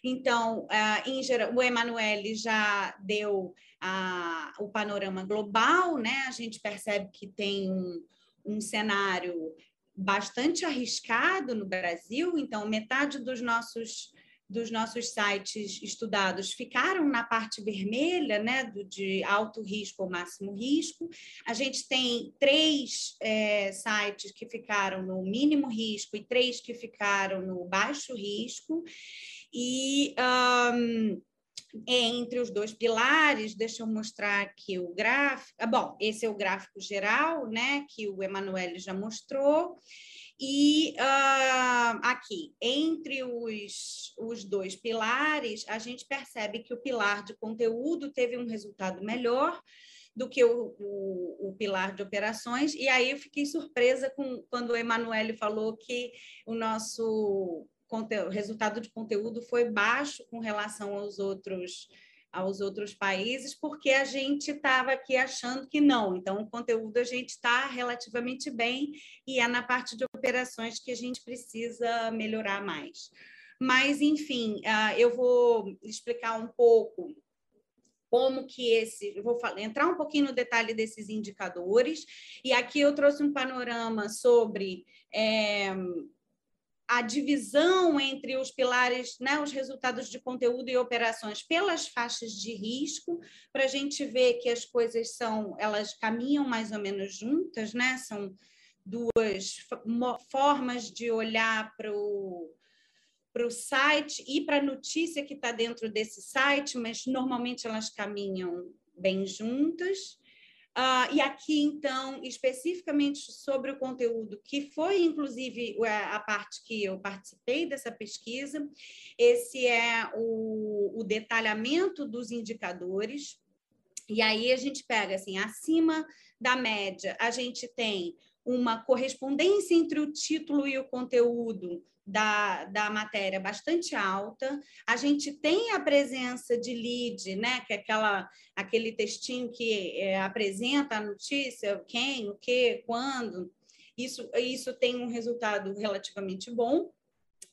Então, uh, o Emanuele já deu uh, o panorama global, né? A gente percebe que tem um, um cenário bastante arriscado no Brasil, então metade dos nossos dos nossos sites estudados ficaram na parte vermelha, né, do, de alto risco ou máximo risco. A gente tem três é, sites que ficaram no mínimo risco e três que ficaram no baixo risco. E um, entre os dois pilares, deixa eu mostrar aqui o gráfico. Ah, bom, esse é o gráfico geral, né, que o Emanuele já mostrou. E uh, aqui, entre os, os dois pilares, a gente percebe que o pilar de conteúdo teve um resultado melhor do que o, o, o pilar de operações, e aí eu fiquei surpresa com, quando o Emanuele falou que o nosso resultado de conteúdo foi baixo com relação aos outros aos outros países, porque a gente estava aqui achando que não. Então, o conteúdo a gente está relativamente bem e é na parte de operações que a gente precisa melhorar mais. Mas, enfim, ah, eu vou explicar um pouco como que esse, vou entrar um pouquinho no detalhe desses indicadores, e aqui eu trouxe um panorama sobre é, a divisão entre os pilares, né, os resultados de conteúdo e operações pelas faixas de risco, para a gente ver que as coisas são, elas caminham mais ou menos juntas, né? São duas formas de olhar para o para o site e para a notícia que está dentro desse site, mas normalmente elas caminham bem juntas. Uh, e aqui, então, especificamente sobre o conteúdo, que foi, inclusive, a, a parte que eu participei dessa pesquisa, esse é o, o detalhamento dos indicadores. E aí a gente pega, assim, acima da média, a gente tem uma correspondência entre o título e o conteúdo da, da matéria bastante alta. A gente tem a presença de lead, né, que é aquela, aquele textinho que é, apresenta a notícia, quem, o que, quando. Isso, isso tem um resultado relativamente bom.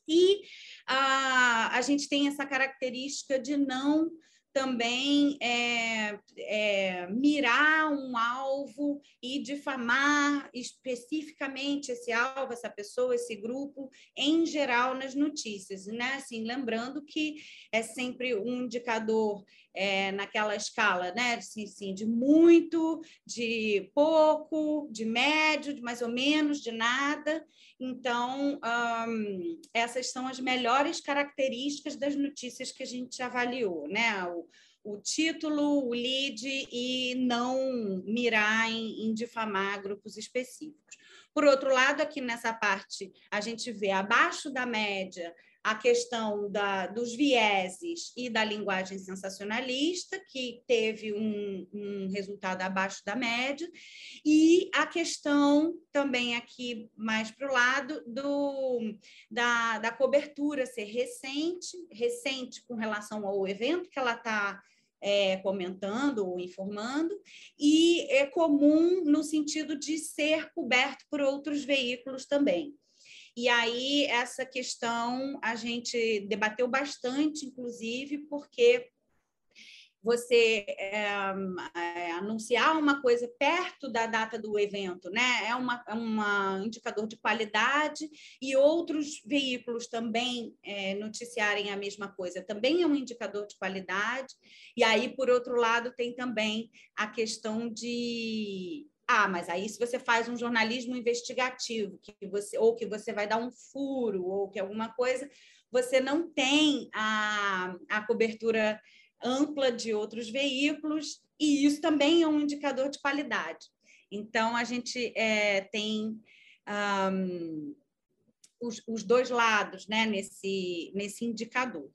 E a, a gente tem essa característica de não também é, é, mirar um alvo e difamar especificamente esse alvo, essa pessoa, esse grupo, em geral nas notícias, né? Assim, lembrando que é sempre um indicador é, naquela escala, né? Assim, assim, de muito, de pouco, de médio, de mais ou menos, de nada. Então, um, essas são as melhores características das notícias que a gente avaliou, né? O, o título, o lead e não mirar em, em difamar grupos específicos. Por outro lado, aqui nessa parte, a gente vê abaixo da média a questão da, dos vieses e da linguagem sensacionalista, que teve um, um, resultado abaixo da média, e a questão também aqui mais para o lado do, da, da cobertura ser recente, recente com relação ao evento que ela está é, comentando ou informando, e é comum no sentido de ser coberto por outros veículos também. E aí, essa questão a gente debateu bastante, inclusive, porque você é, é, anunciar uma coisa perto da data do evento, né? É uma, é uma indicador de qualidade e outros veículos também é, noticiarem a mesma coisa, também é um indicador de qualidade. E aí, por outro lado, tem também a questão de ah, mas aí se você faz um jornalismo investigativo, que você ou que você vai dar um furo ou que alguma coisa, você não tem a, a cobertura ampla de outros veículos, e isso também é um indicador de qualidade. Então, a gente é, tem um, os, os, dois lados né, nesse, nesse indicador.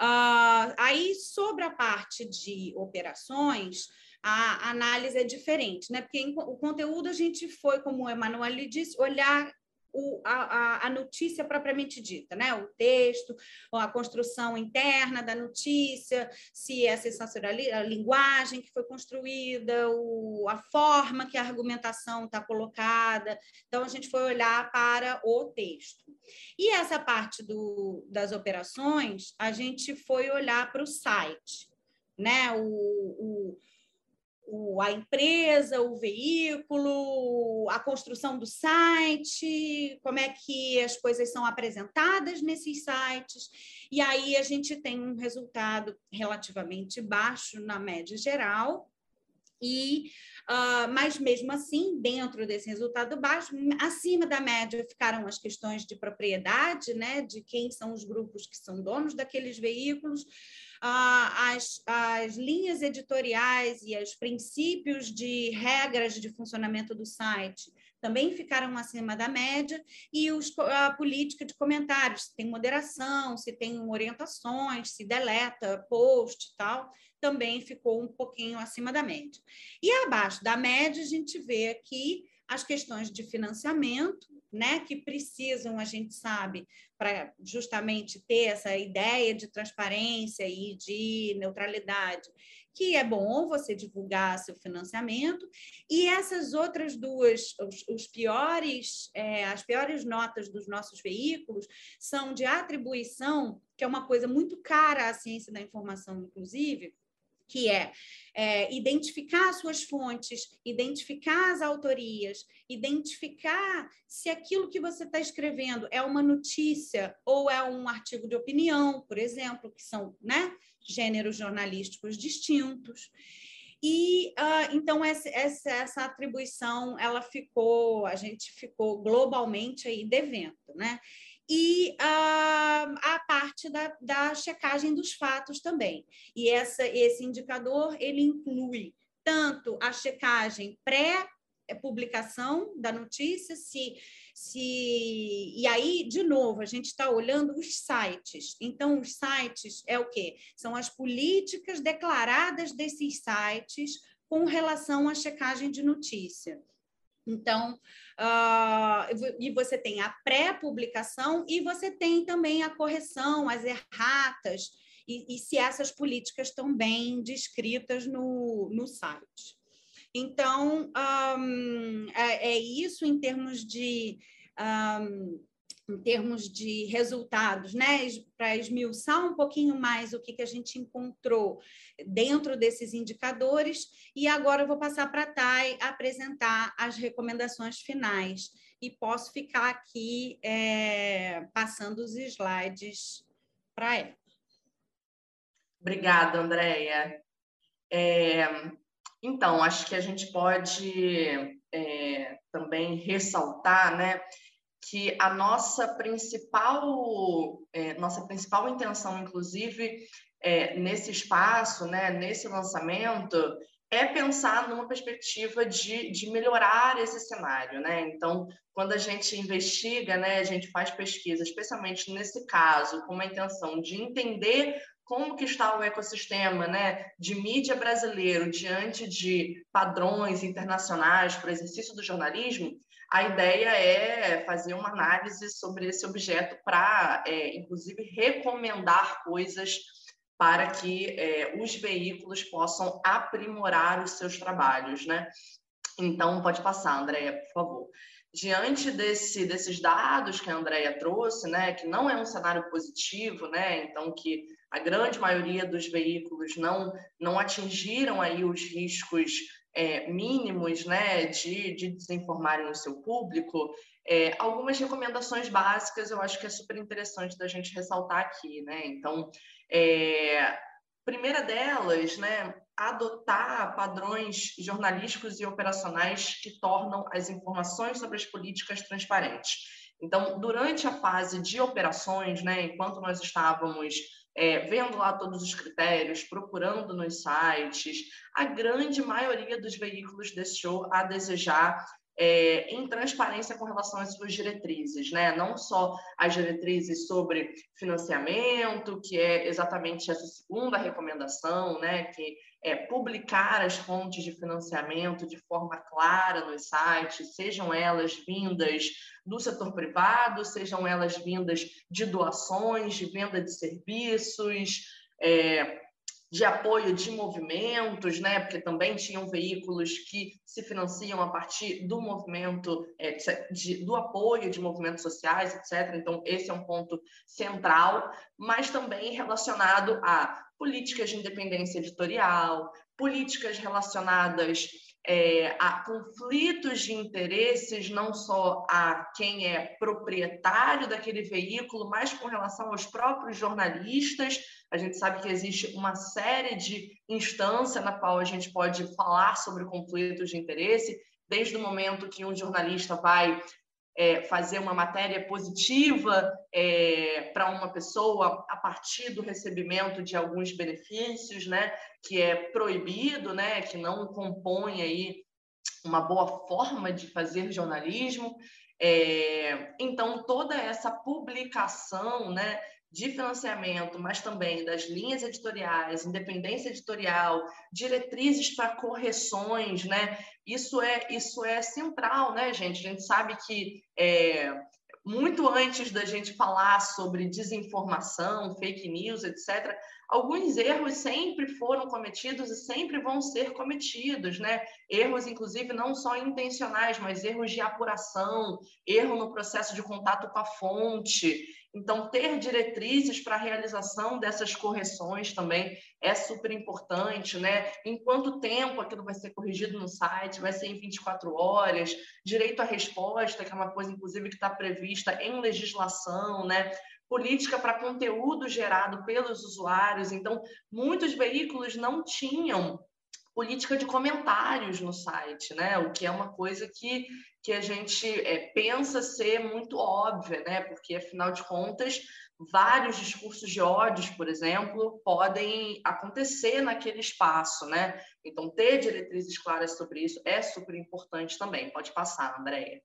Uh, aí, sobre a parte de operações, a análise é diferente, né? Porque em, o conteúdo a gente foi, como o Emanuele disse, olhar o, a, a notícia propriamente dita, né? o texto, a construção interna da notícia, se é a linguagem que foi construída, o, a forma que a argumentação está colocada. Então, a gente foi olhar para o texto. E essa parte do, das operações, a gente foi olhar para o site. Né? o, o o, a empresa, o veículo, a construção do site, como é que as coisas são apresentadas nesses sites. E aí a gente tem um resultado relativamente baixo na média geral. E, uh, mas mesmo assim, dentro desse resultado baixo, acima da média ficaram as questões de propriedade, né, de quem são os grupos que são donos daqueles veículos, as, as linhas editoriais e os princípios de regras de funcionamento do site também ficaram acima da média, e os, a política de comentários, se tem moderação, se tem orientações, se deleta post e tal, também ficou um pouquinho acima da média. E abaixo da média, a gente vê aqui as questões de financiamento, né, que precisam, a gente sabe, para justamente ter essa ideia de transparência e de neutralidade, que é bom você divulgar seu financiamento, e essas outras duas, os, os piores, é, as piores notas dos nossos veículos são de atribuição, que é uma coisa muito cara à ciência da informação, inclusive, que é, é, identificar suas fontes, identificar as autorias, identificar se aquilo que você está escrevendo é uma notícia ou é um artigo de opinião, por exemplo, que são né, gêneros jornalísticos distintos. E uh, então essa, essa, essa, atribuição ela ficou, a gente ficou globalmente aí devendo, né? E uh, a parte da, da checagem dos fatos também. E essa, esse indicador ele inclui tanto a checagem pré publicação da notícia, se, se e aí de novo a gente está olhando os sites. Então os sites é o que são as políticas declaradas desses sites com relação à checagem de notícia. Então, uh, e você tem a pré-publicação e você tem também a correção, as erratas, e, e se essas políticas estão bem descritas no, no site. Então, um, é, é, isso em termos de. Um, em termos de resultados, né? para esmiuçar um pouquinho mais o que, que a gente encontrou dentro desses indicadores. E agora eu vou passar para a Thay apresentar as recomendações finais. E posso ficar aqui é, passando os slides para ela. Obrigada, Andréia. É, então, acho que a gente pode é, também ressaltar, né? Que a nossa principal, é, nossa principal intenção, inclusive, é, nesse espaço, né, nesse lançamento, é pensar numa perspectiva de, de melhorar esse cenário, né? Então, quando a gente investiga, né, a gente faz pesquisa, especialmente nesse caso, com a intenção de entender como que está o ecossistema né, de mídia brasileiro diante de padrões internacionais para o exercício do jornalismo, a ideia é fazer uma análise sobre esse objeto para, é, inclusive, recomendar coisas para que é, os veículos possam aprimorar os seus trabalhos, né? Então, pode passar, Andréia, por favor. Diante desse, desses dados que a Andrea trouxe, né, que não é um cenário positivo, né, então que a grande maioria dos veículos não, não atingiram aí os riscos é, mínimos né, de, de desinformarem o seu público, é, algumas recomendações básicas eu acho que é super interessante da gente ressaltar aqui. Né? Então, é, primeira delas, né, adotar padrões jornalísticos e operacionais que tornam as informações sobre as políticas transparentes. Então, durante a fase de operações, né, enquanto nós estávamos é, vendo lá todos os critérios, procurando nos sites, a grande maioria dos veículos deixou a desejar é, em transparência com relação às suas diretrizes, né? Não só as diretrizes sobre financiamento, que é exatamente essa segunda recomendação, né? Que é publicar as fontes de financiamento de forma clara nos sites, sejam elas vindas do setor privado, sejam elas vindas de doações, de venda de serviços, é, de apoio de movimentos, né? Porque também tinham veículos que se financiam a partir do movimento, é, de, do apoio de movimentos sociais, etc. Então, esse é um ponto central, mas também relacionado a políticas de independência editorial, políticas relacionadas é, a conflitos de interesses, não só a quem é proprietário daquele veículo, mas com relação aos próprios jornalistas. A gente sabe que existe uma série de instâncias na qual a gente pode falar sobre conflitos de interesse, desde o momento que um jornalista vai é, fazer uma matéria positiva é, para uma pessoa a partir do recebimento de alguns benefícios, né, que é proibido, né, que não compõe aí uma boa forma de fazer jornalismo. É, então, toda essa publicação, né, de financiamento, mas também das linhas editoriais, independência editorial, diretrizes para correções, né? Isso é isso é central, né, gente? A gente sabe que é, muito antes da gente falar sobre desinformação, fake news, etc., alguns erros sempre foram cometidos e sempre vão ser cometidos, né? Erros, inclusive, não só intencionais, mas erros de apuração, erro no processo de contato com a fonte. Então, ter diretrizes para a realização dessas correções também é super importante, né? Em quanto tempo aquilo vai ser corrigido no site? Vai ser em 24 horas? Direito à resposta, que é uma coisa, inclusive, que está prevista em legislação, né? Política para conteúdo gerado pelos usuários. Então, muitos veículos não tinham política de comentários no site, né? O que é uma coisa que, que a gente é, pensa ser muito óbvia, né? Porque, afinal de contas, vários discursos de ódios, por exemplo, podem acontecer naquele espaço, né? Então, ter diretrizes claras sobre isso é super importante também. Pode passar, Andréia.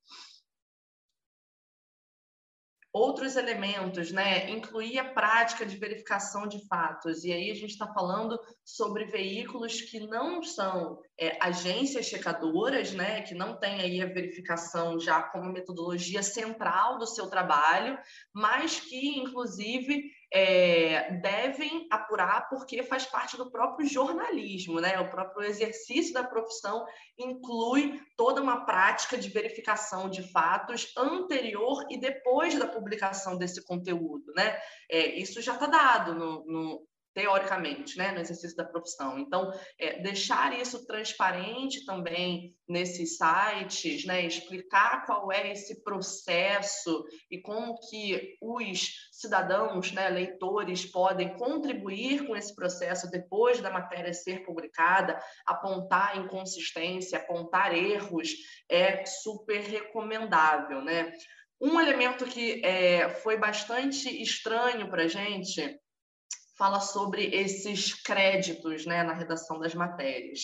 Outros elementos, né? Incluir a prática de verificação de fatos. E aí a gente está falando sobre veículos que não são é, agências checadoras, né? Que não têm aí a verificação já como metodologia central do seu trabalho, mas que, inclusive, é, devem apurar porque faz parte do próprio jornalismo, né? O próprio exercício da profissão inclui toda uma prática de verificação de fatos anterior e depois da publicação desse conteúdo, né? É, isso já está dado no, no, teoricamente, né, no exercício da profissão. Então, é, deixar isso transparente também nesses sites, né, explicar qual é esse processo e como que os cidadãos, né, leitores, podem contribuir com esse processo depois da matéria ser publicada, apontar inconsistência, apontar erros, é super recomendável, né? Um elemento que é, foi bastante estranho para a gente fala sobre esses créditos né, na redação das matérias.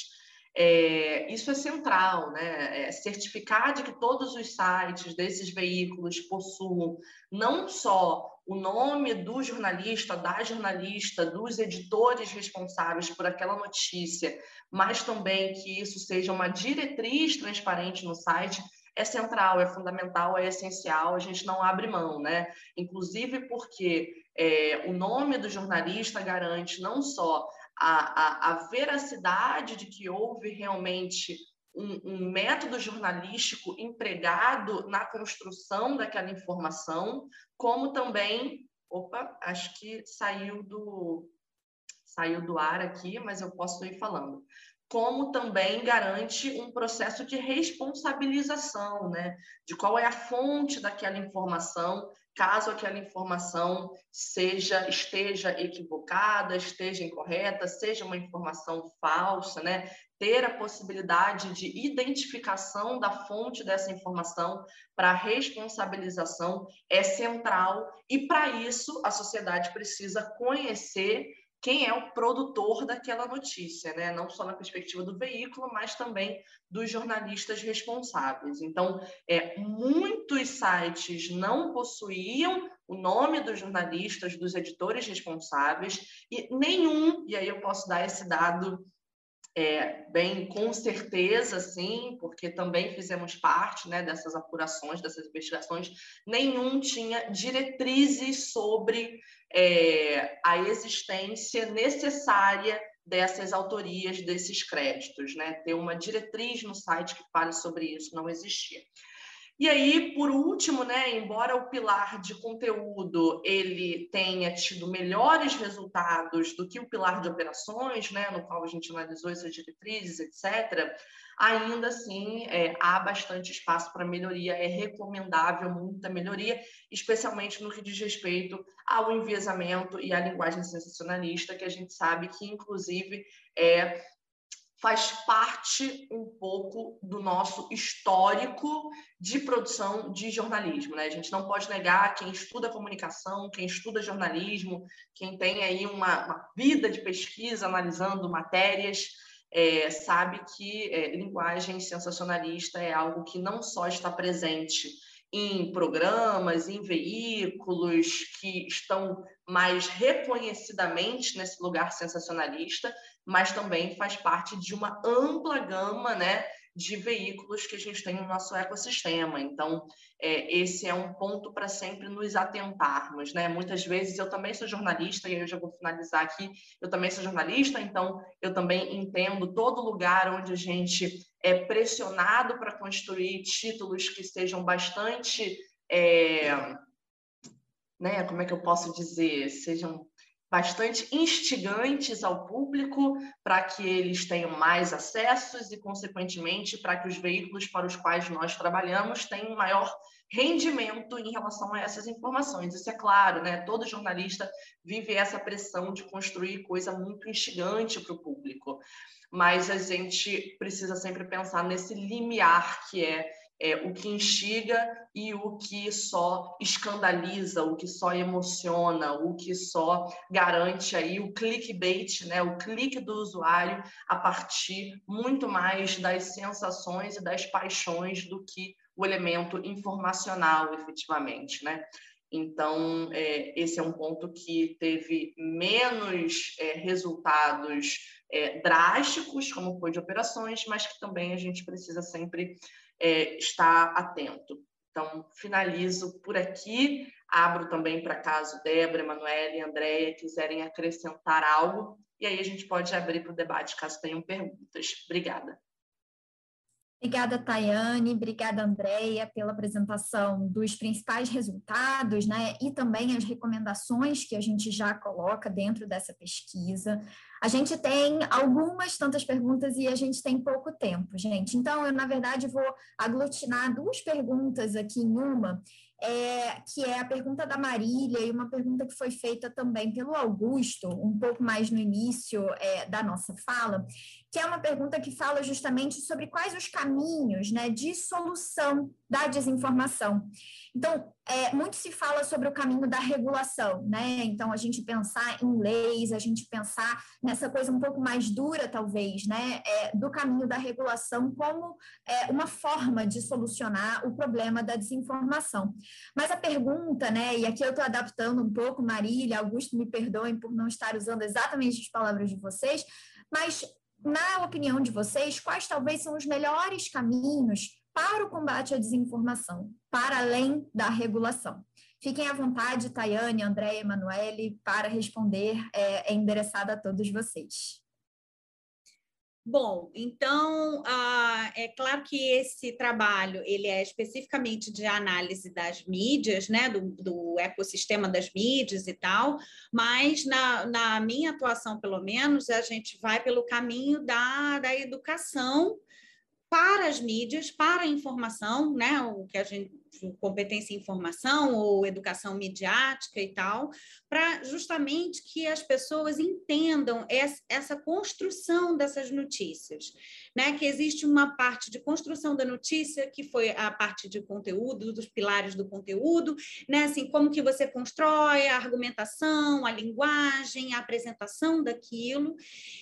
É, isso é central, né? É certificar de que todos os sites desses veículos possuam não só o nome do jornalista, da jornalista, dos editores responsáveis por aquela notícia, mas também que isso seja uma diretriz transparente no site, é central, é fundamental, é essencial, a gente não abre mão, né? Inclusive porque é, o nome do jornalista garante não só a, a, a veracidade de que houve realmente um, um, método jornalístico empregado na construção daquela informação, como também, opa, acho que saiu do saiu do ar aqui, mas eu posso ir falando. Como também garante um processo de responsabilização, né? De qual é a fonte daquela informação caso aquela informação seja esteja equivocada, esteja incorreta, seja uma informação falsa, né? Ter a possibilidade de identificação da fonte dessa informação para responsabilização é central e para isso a sociedade precisa conhecer quem é o produtor daquela notícia, né? não só na perspectiva do veículo, mas também dos jornalistas responsáveis. Então, é, muitos sites não possuíam o nome dos jornalistas, dos editores responsáveis, e nenhum, e aí eu posso dar esse dado é, bem com certeza, sim, porque também fizemos parte né, dessas apurações, dessas investigações, nenhum tinha diretrizes sobre é, a existência necessária dessas autorias, desses créditos, né? Ter uma diretriz no site que fale sobre isso não existia. E aí, por último, né, embora o pilar de conteúdo ele tenha tido melhores resultados do que o pilar de operações, né, no qual a gente analisou essas diretrizes, etc., ainda assim é, há bastante espaço para melhoria, é recomendável muita melhoria, especialmente no que diz respeito ao enviesamento e à linguagem sensacionalista, que a gente sabe que, inclusive, é faz parte um pouco do nosso histórico de produção de jornalismo. Né? A gente não pode negar quem estuda comunicação, quem estuda jornalismo, quem tem aí uma, uma vida de pesquisa analisando matérias, é, sabe que é, linguagem sensacionalista é algo que não só está presente em programas, em veículos que estão mais reconhecidamente nesse lugar sensacionalista, mas também faz parte de uma ampla gama né, de veículos que a gente tem no nosso ecossistema. Então, é, esse é um ponto para sempre nos atentarmos. Né? Muitas vezes eu também sou jornalista, e eu já vou finalizar aqui, eu também sou jornalista, então eu também entendo todo lugar onde a gente é pressionado para construir títulos que sejam bastante. É, né, como é que eu posso dizer? Sejam bastante instigantes ao público para que eles tenham mais acessos e, consequentemente, para que os veículos para os quais nós trabalhamos tenham maior rendimento em relação a essas informações. Isso é claro, né? Todo jornalista vive essa pressão de construir coisa muito instigante para o público, mas a gente precisa sempre pensar nesse limiar que é é, o que instiga e o que só escandaliza, o que só emociona, o que só garante aí o clickbait, né, o clique do usuário a partir muito mais das sensações e das paixões do que o elemento informacional, efetivamente, né? Então, é, esse é um ponto que teve menos é, resultados é, drásticos, como foi de operações, mas que também a gente precisa sempre é, estar atento. Então, finalizo por aqui. Abro também para caso Débora, Emanuele e Andréia quiserem acrescentar algo. E aí a gente pode abrir para o debate caso tenham perguntas. Obrigada. Obrigada, Tayane, obrigada, Andréia, pela apresentação dos principais resultados, né, e também as recomendações que a gente já coloca dentro dessa pesquisa. A gente tem algumas tantas perguntas e a gente tem pouco tempo, gente. Então, eu, na verdade, vou aglutinar duas perguntas aqui em uma, é, que é a pergunta da Marília e uma pergunta que foi feita também pelo Augusto, um pouco mais no início é, da nossa fala, que é uma pergunta que fala justamente sobre quais os caminhos né, de solução da desinformação. Então, é, muito se fala sobre o caminho da regulação, né? Então, a gente pensar em leis, a gente pensar nessa coisa um pouco mais dura, talvez, né? É, do caminho da regulação como é, uma forma de solucionar o problema da desinformação. Mas a pergunta, né? E aqui eu estou adaptando um pouco, Marília, Augusto, me perdoem por não estar usando exatamente as palavras de vocês, mas na opinião de vocês, quais talvez são os melhores caminhos para o combate à desinformação, para além da regulação? Fiquem à vontade, Tayane, André e Emanuele, para responder, é, é endereçada a todos vocês. Bom, então ah, é claro que esse trabalho ele é especificamente de análise das mídias, né, do, do ecossistema das mídias e tal, mas na, na, minha atuação, pelo menos, a gente vai pelo caminho da, da educação para as mídias, para a informação, né, o que a gente competência em informação ou educação midiática e tal, para justamente que as pessoas entendam essa construção dessas notícias, né? Que existe uma parte de construção da notícia que foi a parte de conteúdo, dos pilares do conteúdo, né? Assim, como que você constrói a argumentação, a linguagem, a apresentação daquilo,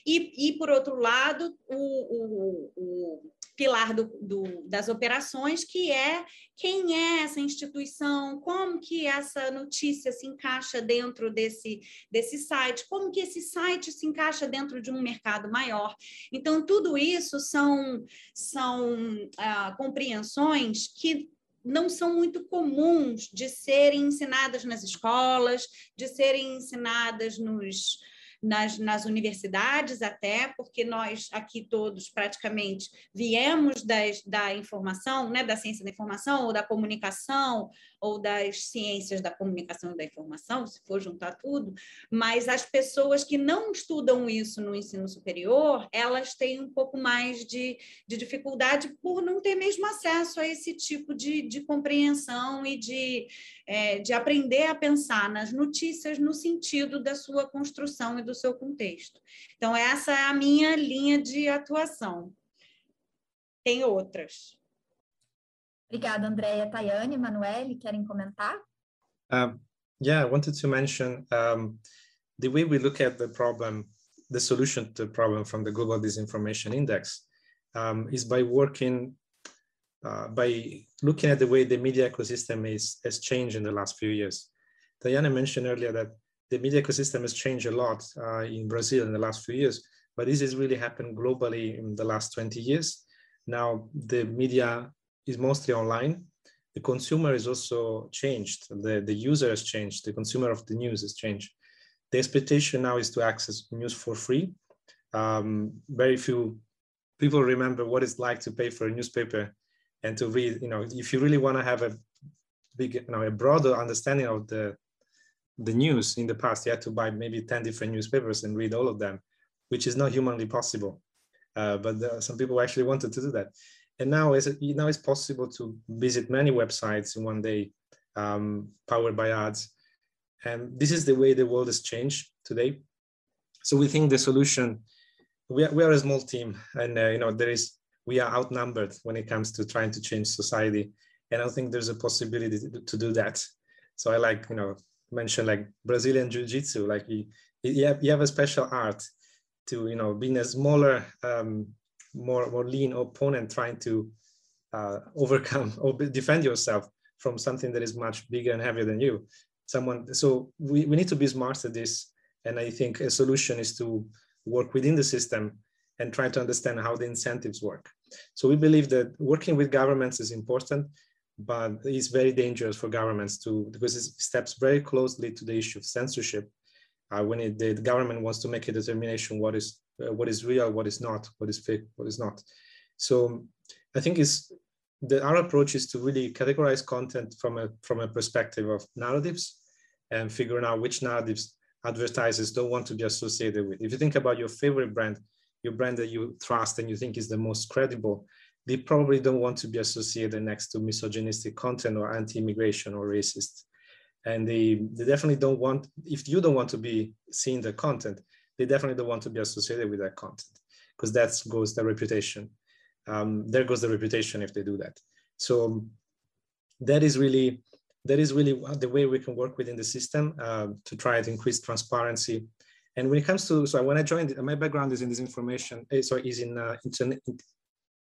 e, e por outro lado, o, o, o pilar do, do, das operações, que é quem é essa instituição, como que essa notícia se encaixa dentro desse, desse site, como que esse site se encaixa dentro de um mercado maior. Então, tudo isso são, são ah, compreensões que não são muito comuns de serem ensinadas nas escolas, de serem ensinadas nos, nas, nas universidades até, porque nós aqui todos praticamente viemos das, da informação, né, da ciência da informação ou da comunicação ou das ciências da comunicação e da informação, se for juntar tudo, mas as pessoas que não estudam isso no ensino superior, elas têm um pouco mais de, de dificuldade por não ter mesmo acesso a esse tipo de, de compreensão e de, é, de aprender a pensar nas notícias no sentido da sua construção e do seu contexto. Então, essa é a minha linha de atuação. Tem outras. Obrigada, Andréia. Tayane, Manuele, querem comentar? Um, yeah, I wanted to mention um, the way we look at the problem, the solution to the problem from the Global Disinformation Index um, is by working, uh, by looking at the way the media ecosystem is, has changed in the last few years. Diana mentioned earlier that the media ecosystem has changed a lot uh, in Brazil in the last few years, but this has really happened globally in the last 20 years. Now the media is mostly online. The consumer is also changed. The, the user has changed. The consumer of the news has changed. The expectation now is to access news for free. Um, very few people remember what it's like to pay for a newspaper and to read. You know, if you really want to have a big, you know, a broader understanding of the the news in the past, you had to buy maybe 10 different newspapers and read all of them, which is not humanly possible. Uh, but some people actually wanted to do that and now it's now it's possible to visit many websites in one day um, powered by ads and this is the way the world has changed today so we think the solution we are, we are a small team and uh, you know there is we are outnumbered when it comes to trying to change society. And i think there's a possibility to, do that. So i like you know mention like brazilian jiu-jitsu like you, you, have, you have a special art to you know being a smaller um, more more lean opponent trying to uh, overcome or defend yourself from something that is much bigger and heavier than you. Someone so we, we need to be smart at this. And i think a solution is to work within the system and try to understand how the incentives work so we believe that working with governments is important but it's very dangerous for governments to because it steps very closely to the issue of censorship uh, when it, the government wants to make a determination what is uh, what is real, what is not, what is fake, what is not. So I think is the our approach is to really categorize content from a from a perspective of narratives and figuring out which narratives advertisers don't want to be associated with. If you think about your favorite brand, your brand that you trust and you think is the most credible, they probably don't want to be associated next to misogynistic content or anti-immigration or racist. And they, they definitely don't want, if you don't want to be seeing the content, they definitely don't want to be associated with that content because that goes the reputation. Um, there goes the reputation if they do that. So that is really that is really the way we can work within the system uh, to try to increase transparency. And when it comes to so when I joined, my background is in this information. Eh, sorry, is in uh, internet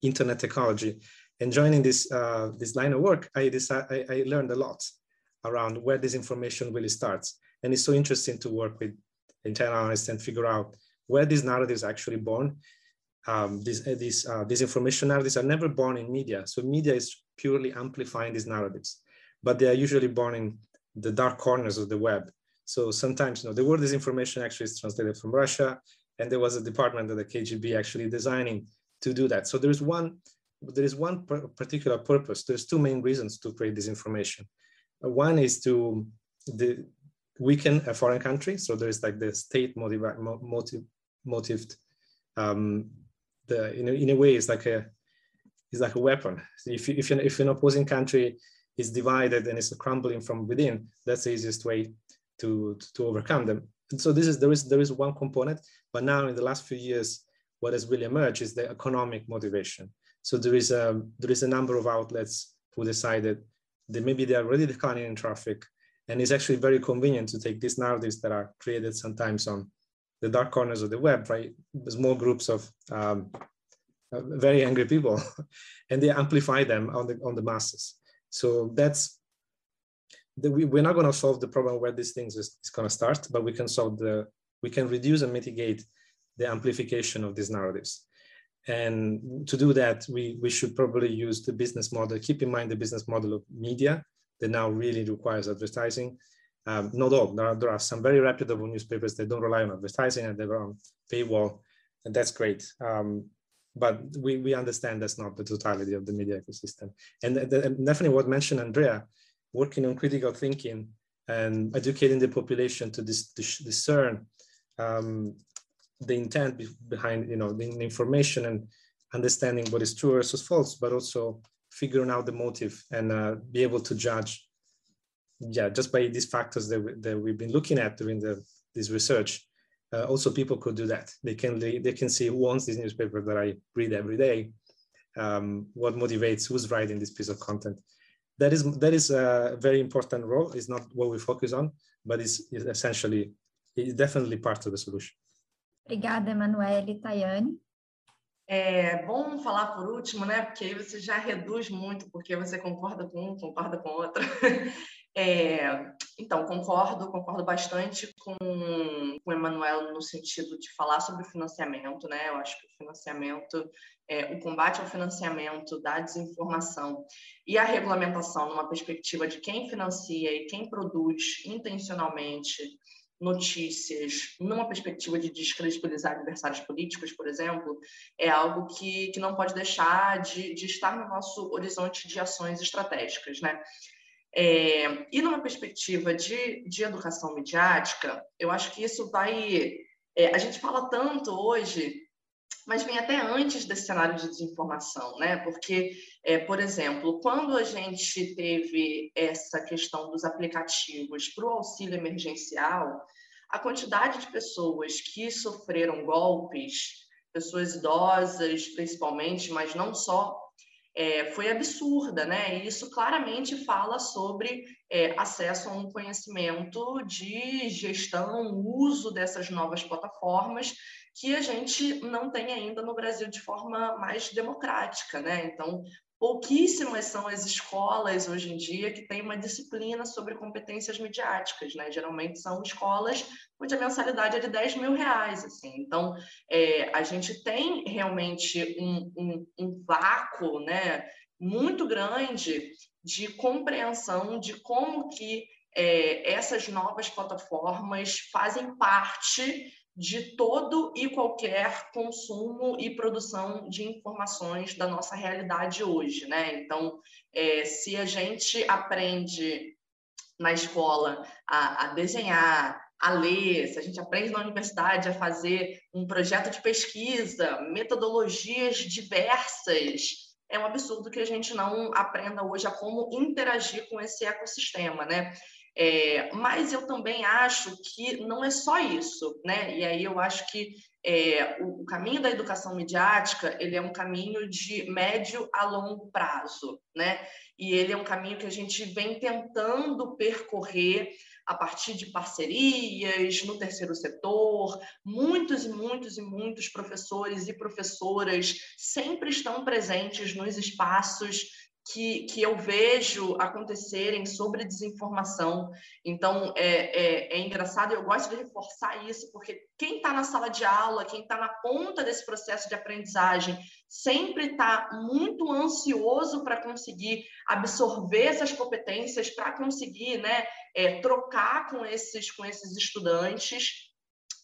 internet technology. And joining this uh, this line of work, I, decided, I, I learned a lot around where this information really starts. And it's so interesting to work with internalize and figure out where these narratives are actually born. Um, these uh, these uh, these information narratives are never born in media. So media is purely amplifying these narratives, but they are usually born in the dark corners of the web. So sometimes, you know, the word disinformation actually is translated from Russia, and there was a department of the KGB actually designing to do that. So there is one, there is one particular purpose. There's two main reasons to create disinformation. One is to the, weaken a foreign country. So there is like the state motive, motive. Um, the in a, in a way, it's like a it's like a weapon. If if if an opposing country is divided and is crumbling from within, that's the easiest way to to overcome them. And so this is there is there is one component, but now in the last few years, what has really emerged is the economic motivation. So there is a there is a number of outlets who decided that maybe they are already declining in traffic, and it's actually very convenient to take these narratives that are created sometimes on the dark corners of the web, right? Small groups of um, very angry people, and they amplify them on the on the masses. So that's the, we, we're not going to solve the problem where these things is, is going to start, but we can solve the we can reduce and mitigate the amplification of these narratives. And to do that, we, we should probably use the business model, keep in mind the business model of media that now really requires advertising. Um, not all, there are, there are some very reputable newspapers that don't rely on advertising and they're on paywall, and that's great. Um, but we, we understand that's not the totality of the media ecosystem. And, definitely what mentioned Andrea, working on critical thinking and educating the population to dis, discern um, the intent behind you know the information and understanding what is true versus false, but also figuring out the motive and uh, be able to judge. Yeah, just by these factors that, that we've been looking at during the, this research, uh, also people could do that. They can they can see who owns this newspaper that I read every day, um, what motivates who's writing this piece of content. That is that is a very important role. It's not what we focus on, but it's, it's essentially it's definitely part of the solution. Obrigada, Emanuele Tayane. É bom falar por último, né? Porque aí você já reduz muito, porque você concorda com um, concorda com outro. É, então, concordo, concordo bastante com, com o Emanuel no sentido de falar sobre financiamento, né? Eu acho que o financiamento, é, o combate ao financiamento da desinformação e a regulamentação numa perspectiva de quem financia e quem produz intencionalmente notícias numa perspectiva de descredibilizar adversários políticos, por exemplo, é algo que, que não pode deixar de, de estar no nosso horizonte de ações estratégicas, né? É, e numa perspectiva de, de educação midiática, eu acho que isso vai. É, a gente fala tanto hoje, mas vem até antes desse cenário de desinformação, né? Porque, é, por exemplo, quando a gente teve essa questão dos aplicativos para o auxílio emergencial, a quantidade de pessoas que sofreram golpes, pessoas idosas principalmente, mas não só, é, foi absurda, né? E isso claramente fala sobre é, acesso a um conhecimento de gestão, uso dessas novas plataformas que a gente não tem ainda no Brasil de forma mais democrática, né? Então, pouquíssimas são as escolas hoje em dia que têm uma disciplina sobre competências midiáticas, né? Geralmente são escolas onde a mensalidade é de 10 mil reais, assim. Então, é, a gente tem realmente um, um, um vácuo, né? Muito grande de compreensão de como que é, essas novas plataformas fazem parte de todo e qualquer consumo e produção de informações da nossa realidade hoje, né? Então, é, se a gente aprende na escola a, a desenhar, a ler, se a gente aprende na universidade a fazer um projeto de pesquisa, metodologias diversas, é um absurdo que a gente não aprenda hoje a como interagir com esse ecossistema, né? É, mas eu também acho que não é só isso, né? E aí eu acho que é, o, o, caminho da educação midiática ele é um caminho de médio a longo prazo, né? E ele é um caminho que a gente vem tentando percorrer a partir de parcerias no terceiro setor. Muitos e muitos e muitos professores e professoras sempre estão presentes nos espaços que, que eu vejo acontecerem sobre desinformação. Então, é, é, é engraçado, eu gosto de reforçar isso, porque quem está na sala de aula, quem está na ponta desse processo de aprendizagem, sempre está muito ansioso para conseguir absorver essas competências, para conseguir né, é, trocar com esses, com esses estudantes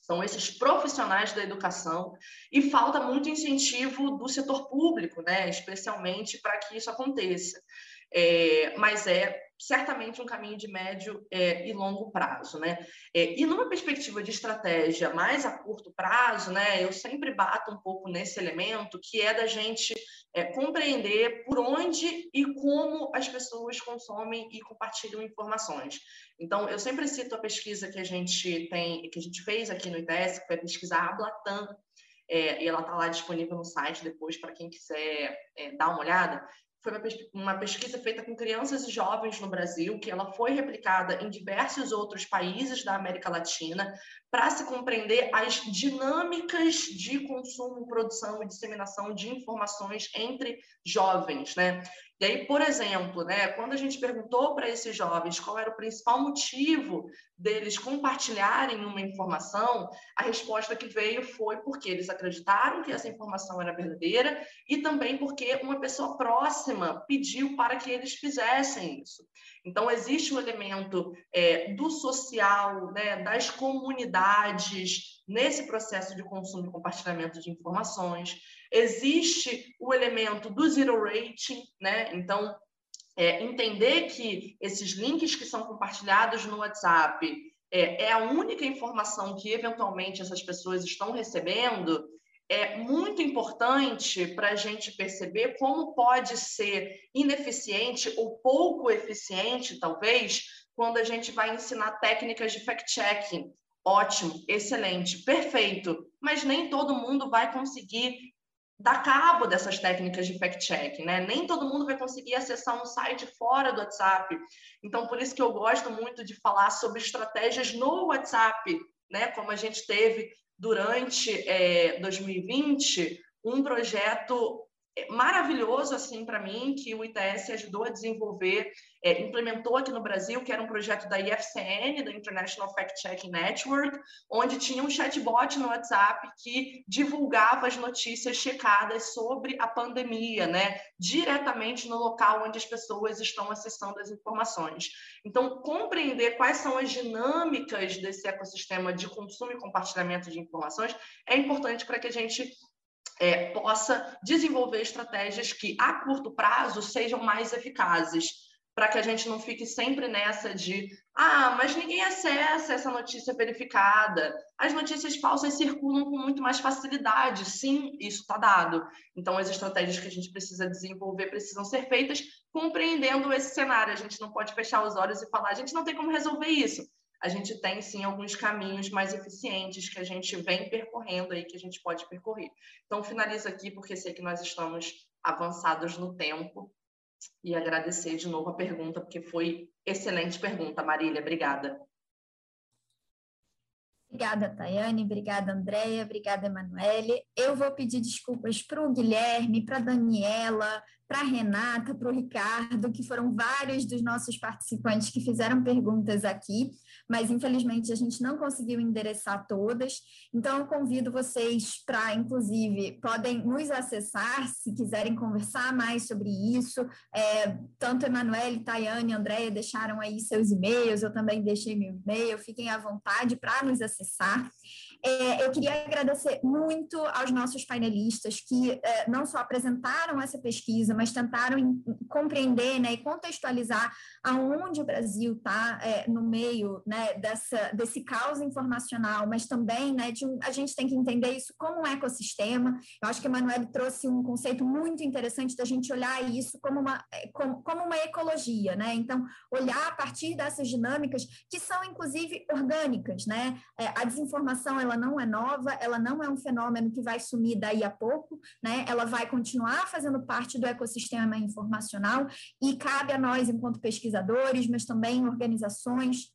são esses profissionais da educação, e falta muito incentivo do setor público, né, especialmente para que isso aconteça. É, mas é certamente um caminho de médio é, e longo prazo, né? É, e numa perspectiva de estratégia mais a curto prazo, né? Eu sempre bato um pouco nesse elemento que é da gente é, compreender por onde e como as pessoas consomem e compartilham informações. Então, eu sempre cito a pesquisa que a gente tem, que a gente fez aqui no ITS, que foi a pesquisa Ablatam, é, e ela está lá disponível no site depois para quem quiser é, dar uma olhada foi uma pesquisa feita com crianças e jovens no Brasil, que ela foi replicada em diversos outros países da América Latina, para se compreender as dinâmicas de consumo, produção e disseminação de informações entre jovens, né? E aí, por exemplo, né, quando a gente perguntou para esses jovens qual era o principal motivo deles compartilharem uma informação, a resposta que veio foi porque eles acreditaram que essa informação era verdadeira e também porque uma pessoa próxima pediu para que eles fizessem isso. Então, existe o um elemento é, do social, né, das comunidades nesse processo de consumo e compartilhamento de informações. Existe o elemento do zero rating, né? Então, é, entender que esses links que são compartilhados no WhatsApp é, é a única informação que eventualmente essas pessoas estão recebendo, é muito importante para a gente perceber como pode ser ineficiente ou pouco eficiente, talvez, quando a gente vai ensinar técnicas de fact-checking. Ótimo, excelente, perfeito, mas nem todo mundo vai conseguir dar cabo dessas técnicas de fact-checking, né? Nem todo mundo vai conseguir acessar um site fora do WhatsApp. Então, por isso que eu gosto muito de falar sobre estratégias no WhatsApp, né? Como a gente teve durante é, 2020 um projeto maravilhoso assim para mim que o ITS ajudou a desenvolver, é, implementou aqui no Brasil, que era um projeto da IFCN, da International Fact Checking Network, onde tinha um chatbot no WhatsApp que divulgava as notícias checadas sobre a pandemia, né, diretamente no local onde as pessoas estão acessando as informações. Então, compreender quais são as dinâmicas desse ecossistema de consumo e compartilhamento de informações é importante para que a gente é, possa desenvolver estratégias que, a curto prazo, sejam mais eficazes, para que a gente não fique sempre nessa de ah, mas ninguém acessa essa notícia verificada. As notícias falsas circulam com muito mais facilidade. Sim, isso está dado. Então, as estratégias que a gente precisa desenvolver precisam ser feitas compreendendo esse cenário. A gente não pode fechar os olhos e falar, a gente não tem como resolver isso a gente tem sim alguns caminhos mais eficientes que a gente vem percorrendo aí, que a gente pode percorrer. Então, finalizo aqui, porque sei que nós estamos avançados no tempo, e agradecer de novo a pergunta, porque foi excelente pergunta, Marília. Obrigada. Obrigada, Tayane. Obrigada, Andréia. Obrigada, Emanuele. Eu vou pedir desculpas para o Guilherme, para a Daniela, para a Renata, para o Ricardo, que foram vários dos nossos participantes que fizeram perguntas aqui, mas infelizmente a gente não conseguiu endereçar todas. Então, eu convido vocês para, inclusive, podem nos acessar se quiserem conversar mais sobre isso. É, tanto Emanuele, Tayane, Andréia deixaram aí seus e-mails, eu também deixei meu e-mail, fiquem à vontade para nos acessar. É, eu queria agradecer muito aos nossos painelistas que é, não só apresentaram essa pesquisa, mas tentaram compreender né, e contextualizar aonde o Brasil está é, no meio né, dessa, desse caos informacional, mas também né, de a gente tem que entender isso como um ecossistema. Eu acho que a Emanuele trouxe um conceito muito interessante da gente olhar isso como uma, é, como, como uma ecologia, né? Então, olhar a partir dessas dinâmicas que são, inclusive, orgânicas, né? É, a desinformação, ela não é nova, ela não é um fenômeno que vai sumir daí a pouco, né? Ela vai continuar fazendo parte do ecossistema informacional e cabe a nós, enquanto pesquisadores, mas também organizações,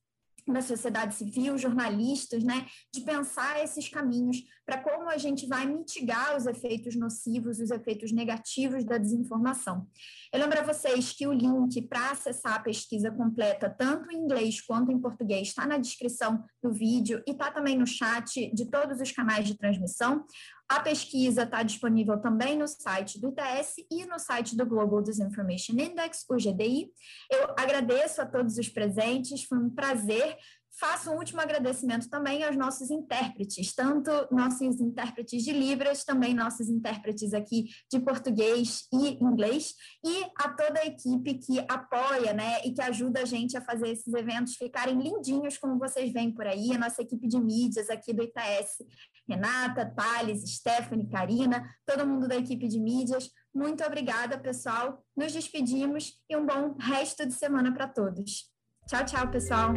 da sociedade civil, jornalistas, né, de pensar esses caminhos para como a gente vai mitigar os efeitos nocivos, os efeitos negativos da desinformação. Eu lembro a vocês que o link para acessar a pesquisa completa, tanto em inglês quanto em português, está na descrição do vídeo e está também no chat de todos os canais de transmissão. A pesquisa está disponível também no site do ITS e no site do Global Disinformation Index, o GDI. Eu agradeço a todos os presentes, foi um prazer. Faço um último agradecimento também aos nossos intérpretes, tanto nossos intérpretes de Libras, também nossos intérpretes aqui de português e inglês, e a toda a equipe que apoia né, e que ajuda a gente a fazer esses eventos ficarem lindinhos, como vocês veem por aí, a nossa equipe de mídias aqui do ITS Renata, Thales, Stephanie, Karina, todo mundo da equipe de mídias. Muito obrigada, pessoal. Nos despedimos e um bom resto de semana para todos. Tchau, tchau, pessoal.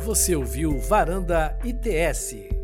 Você ouviu Varanda ITS.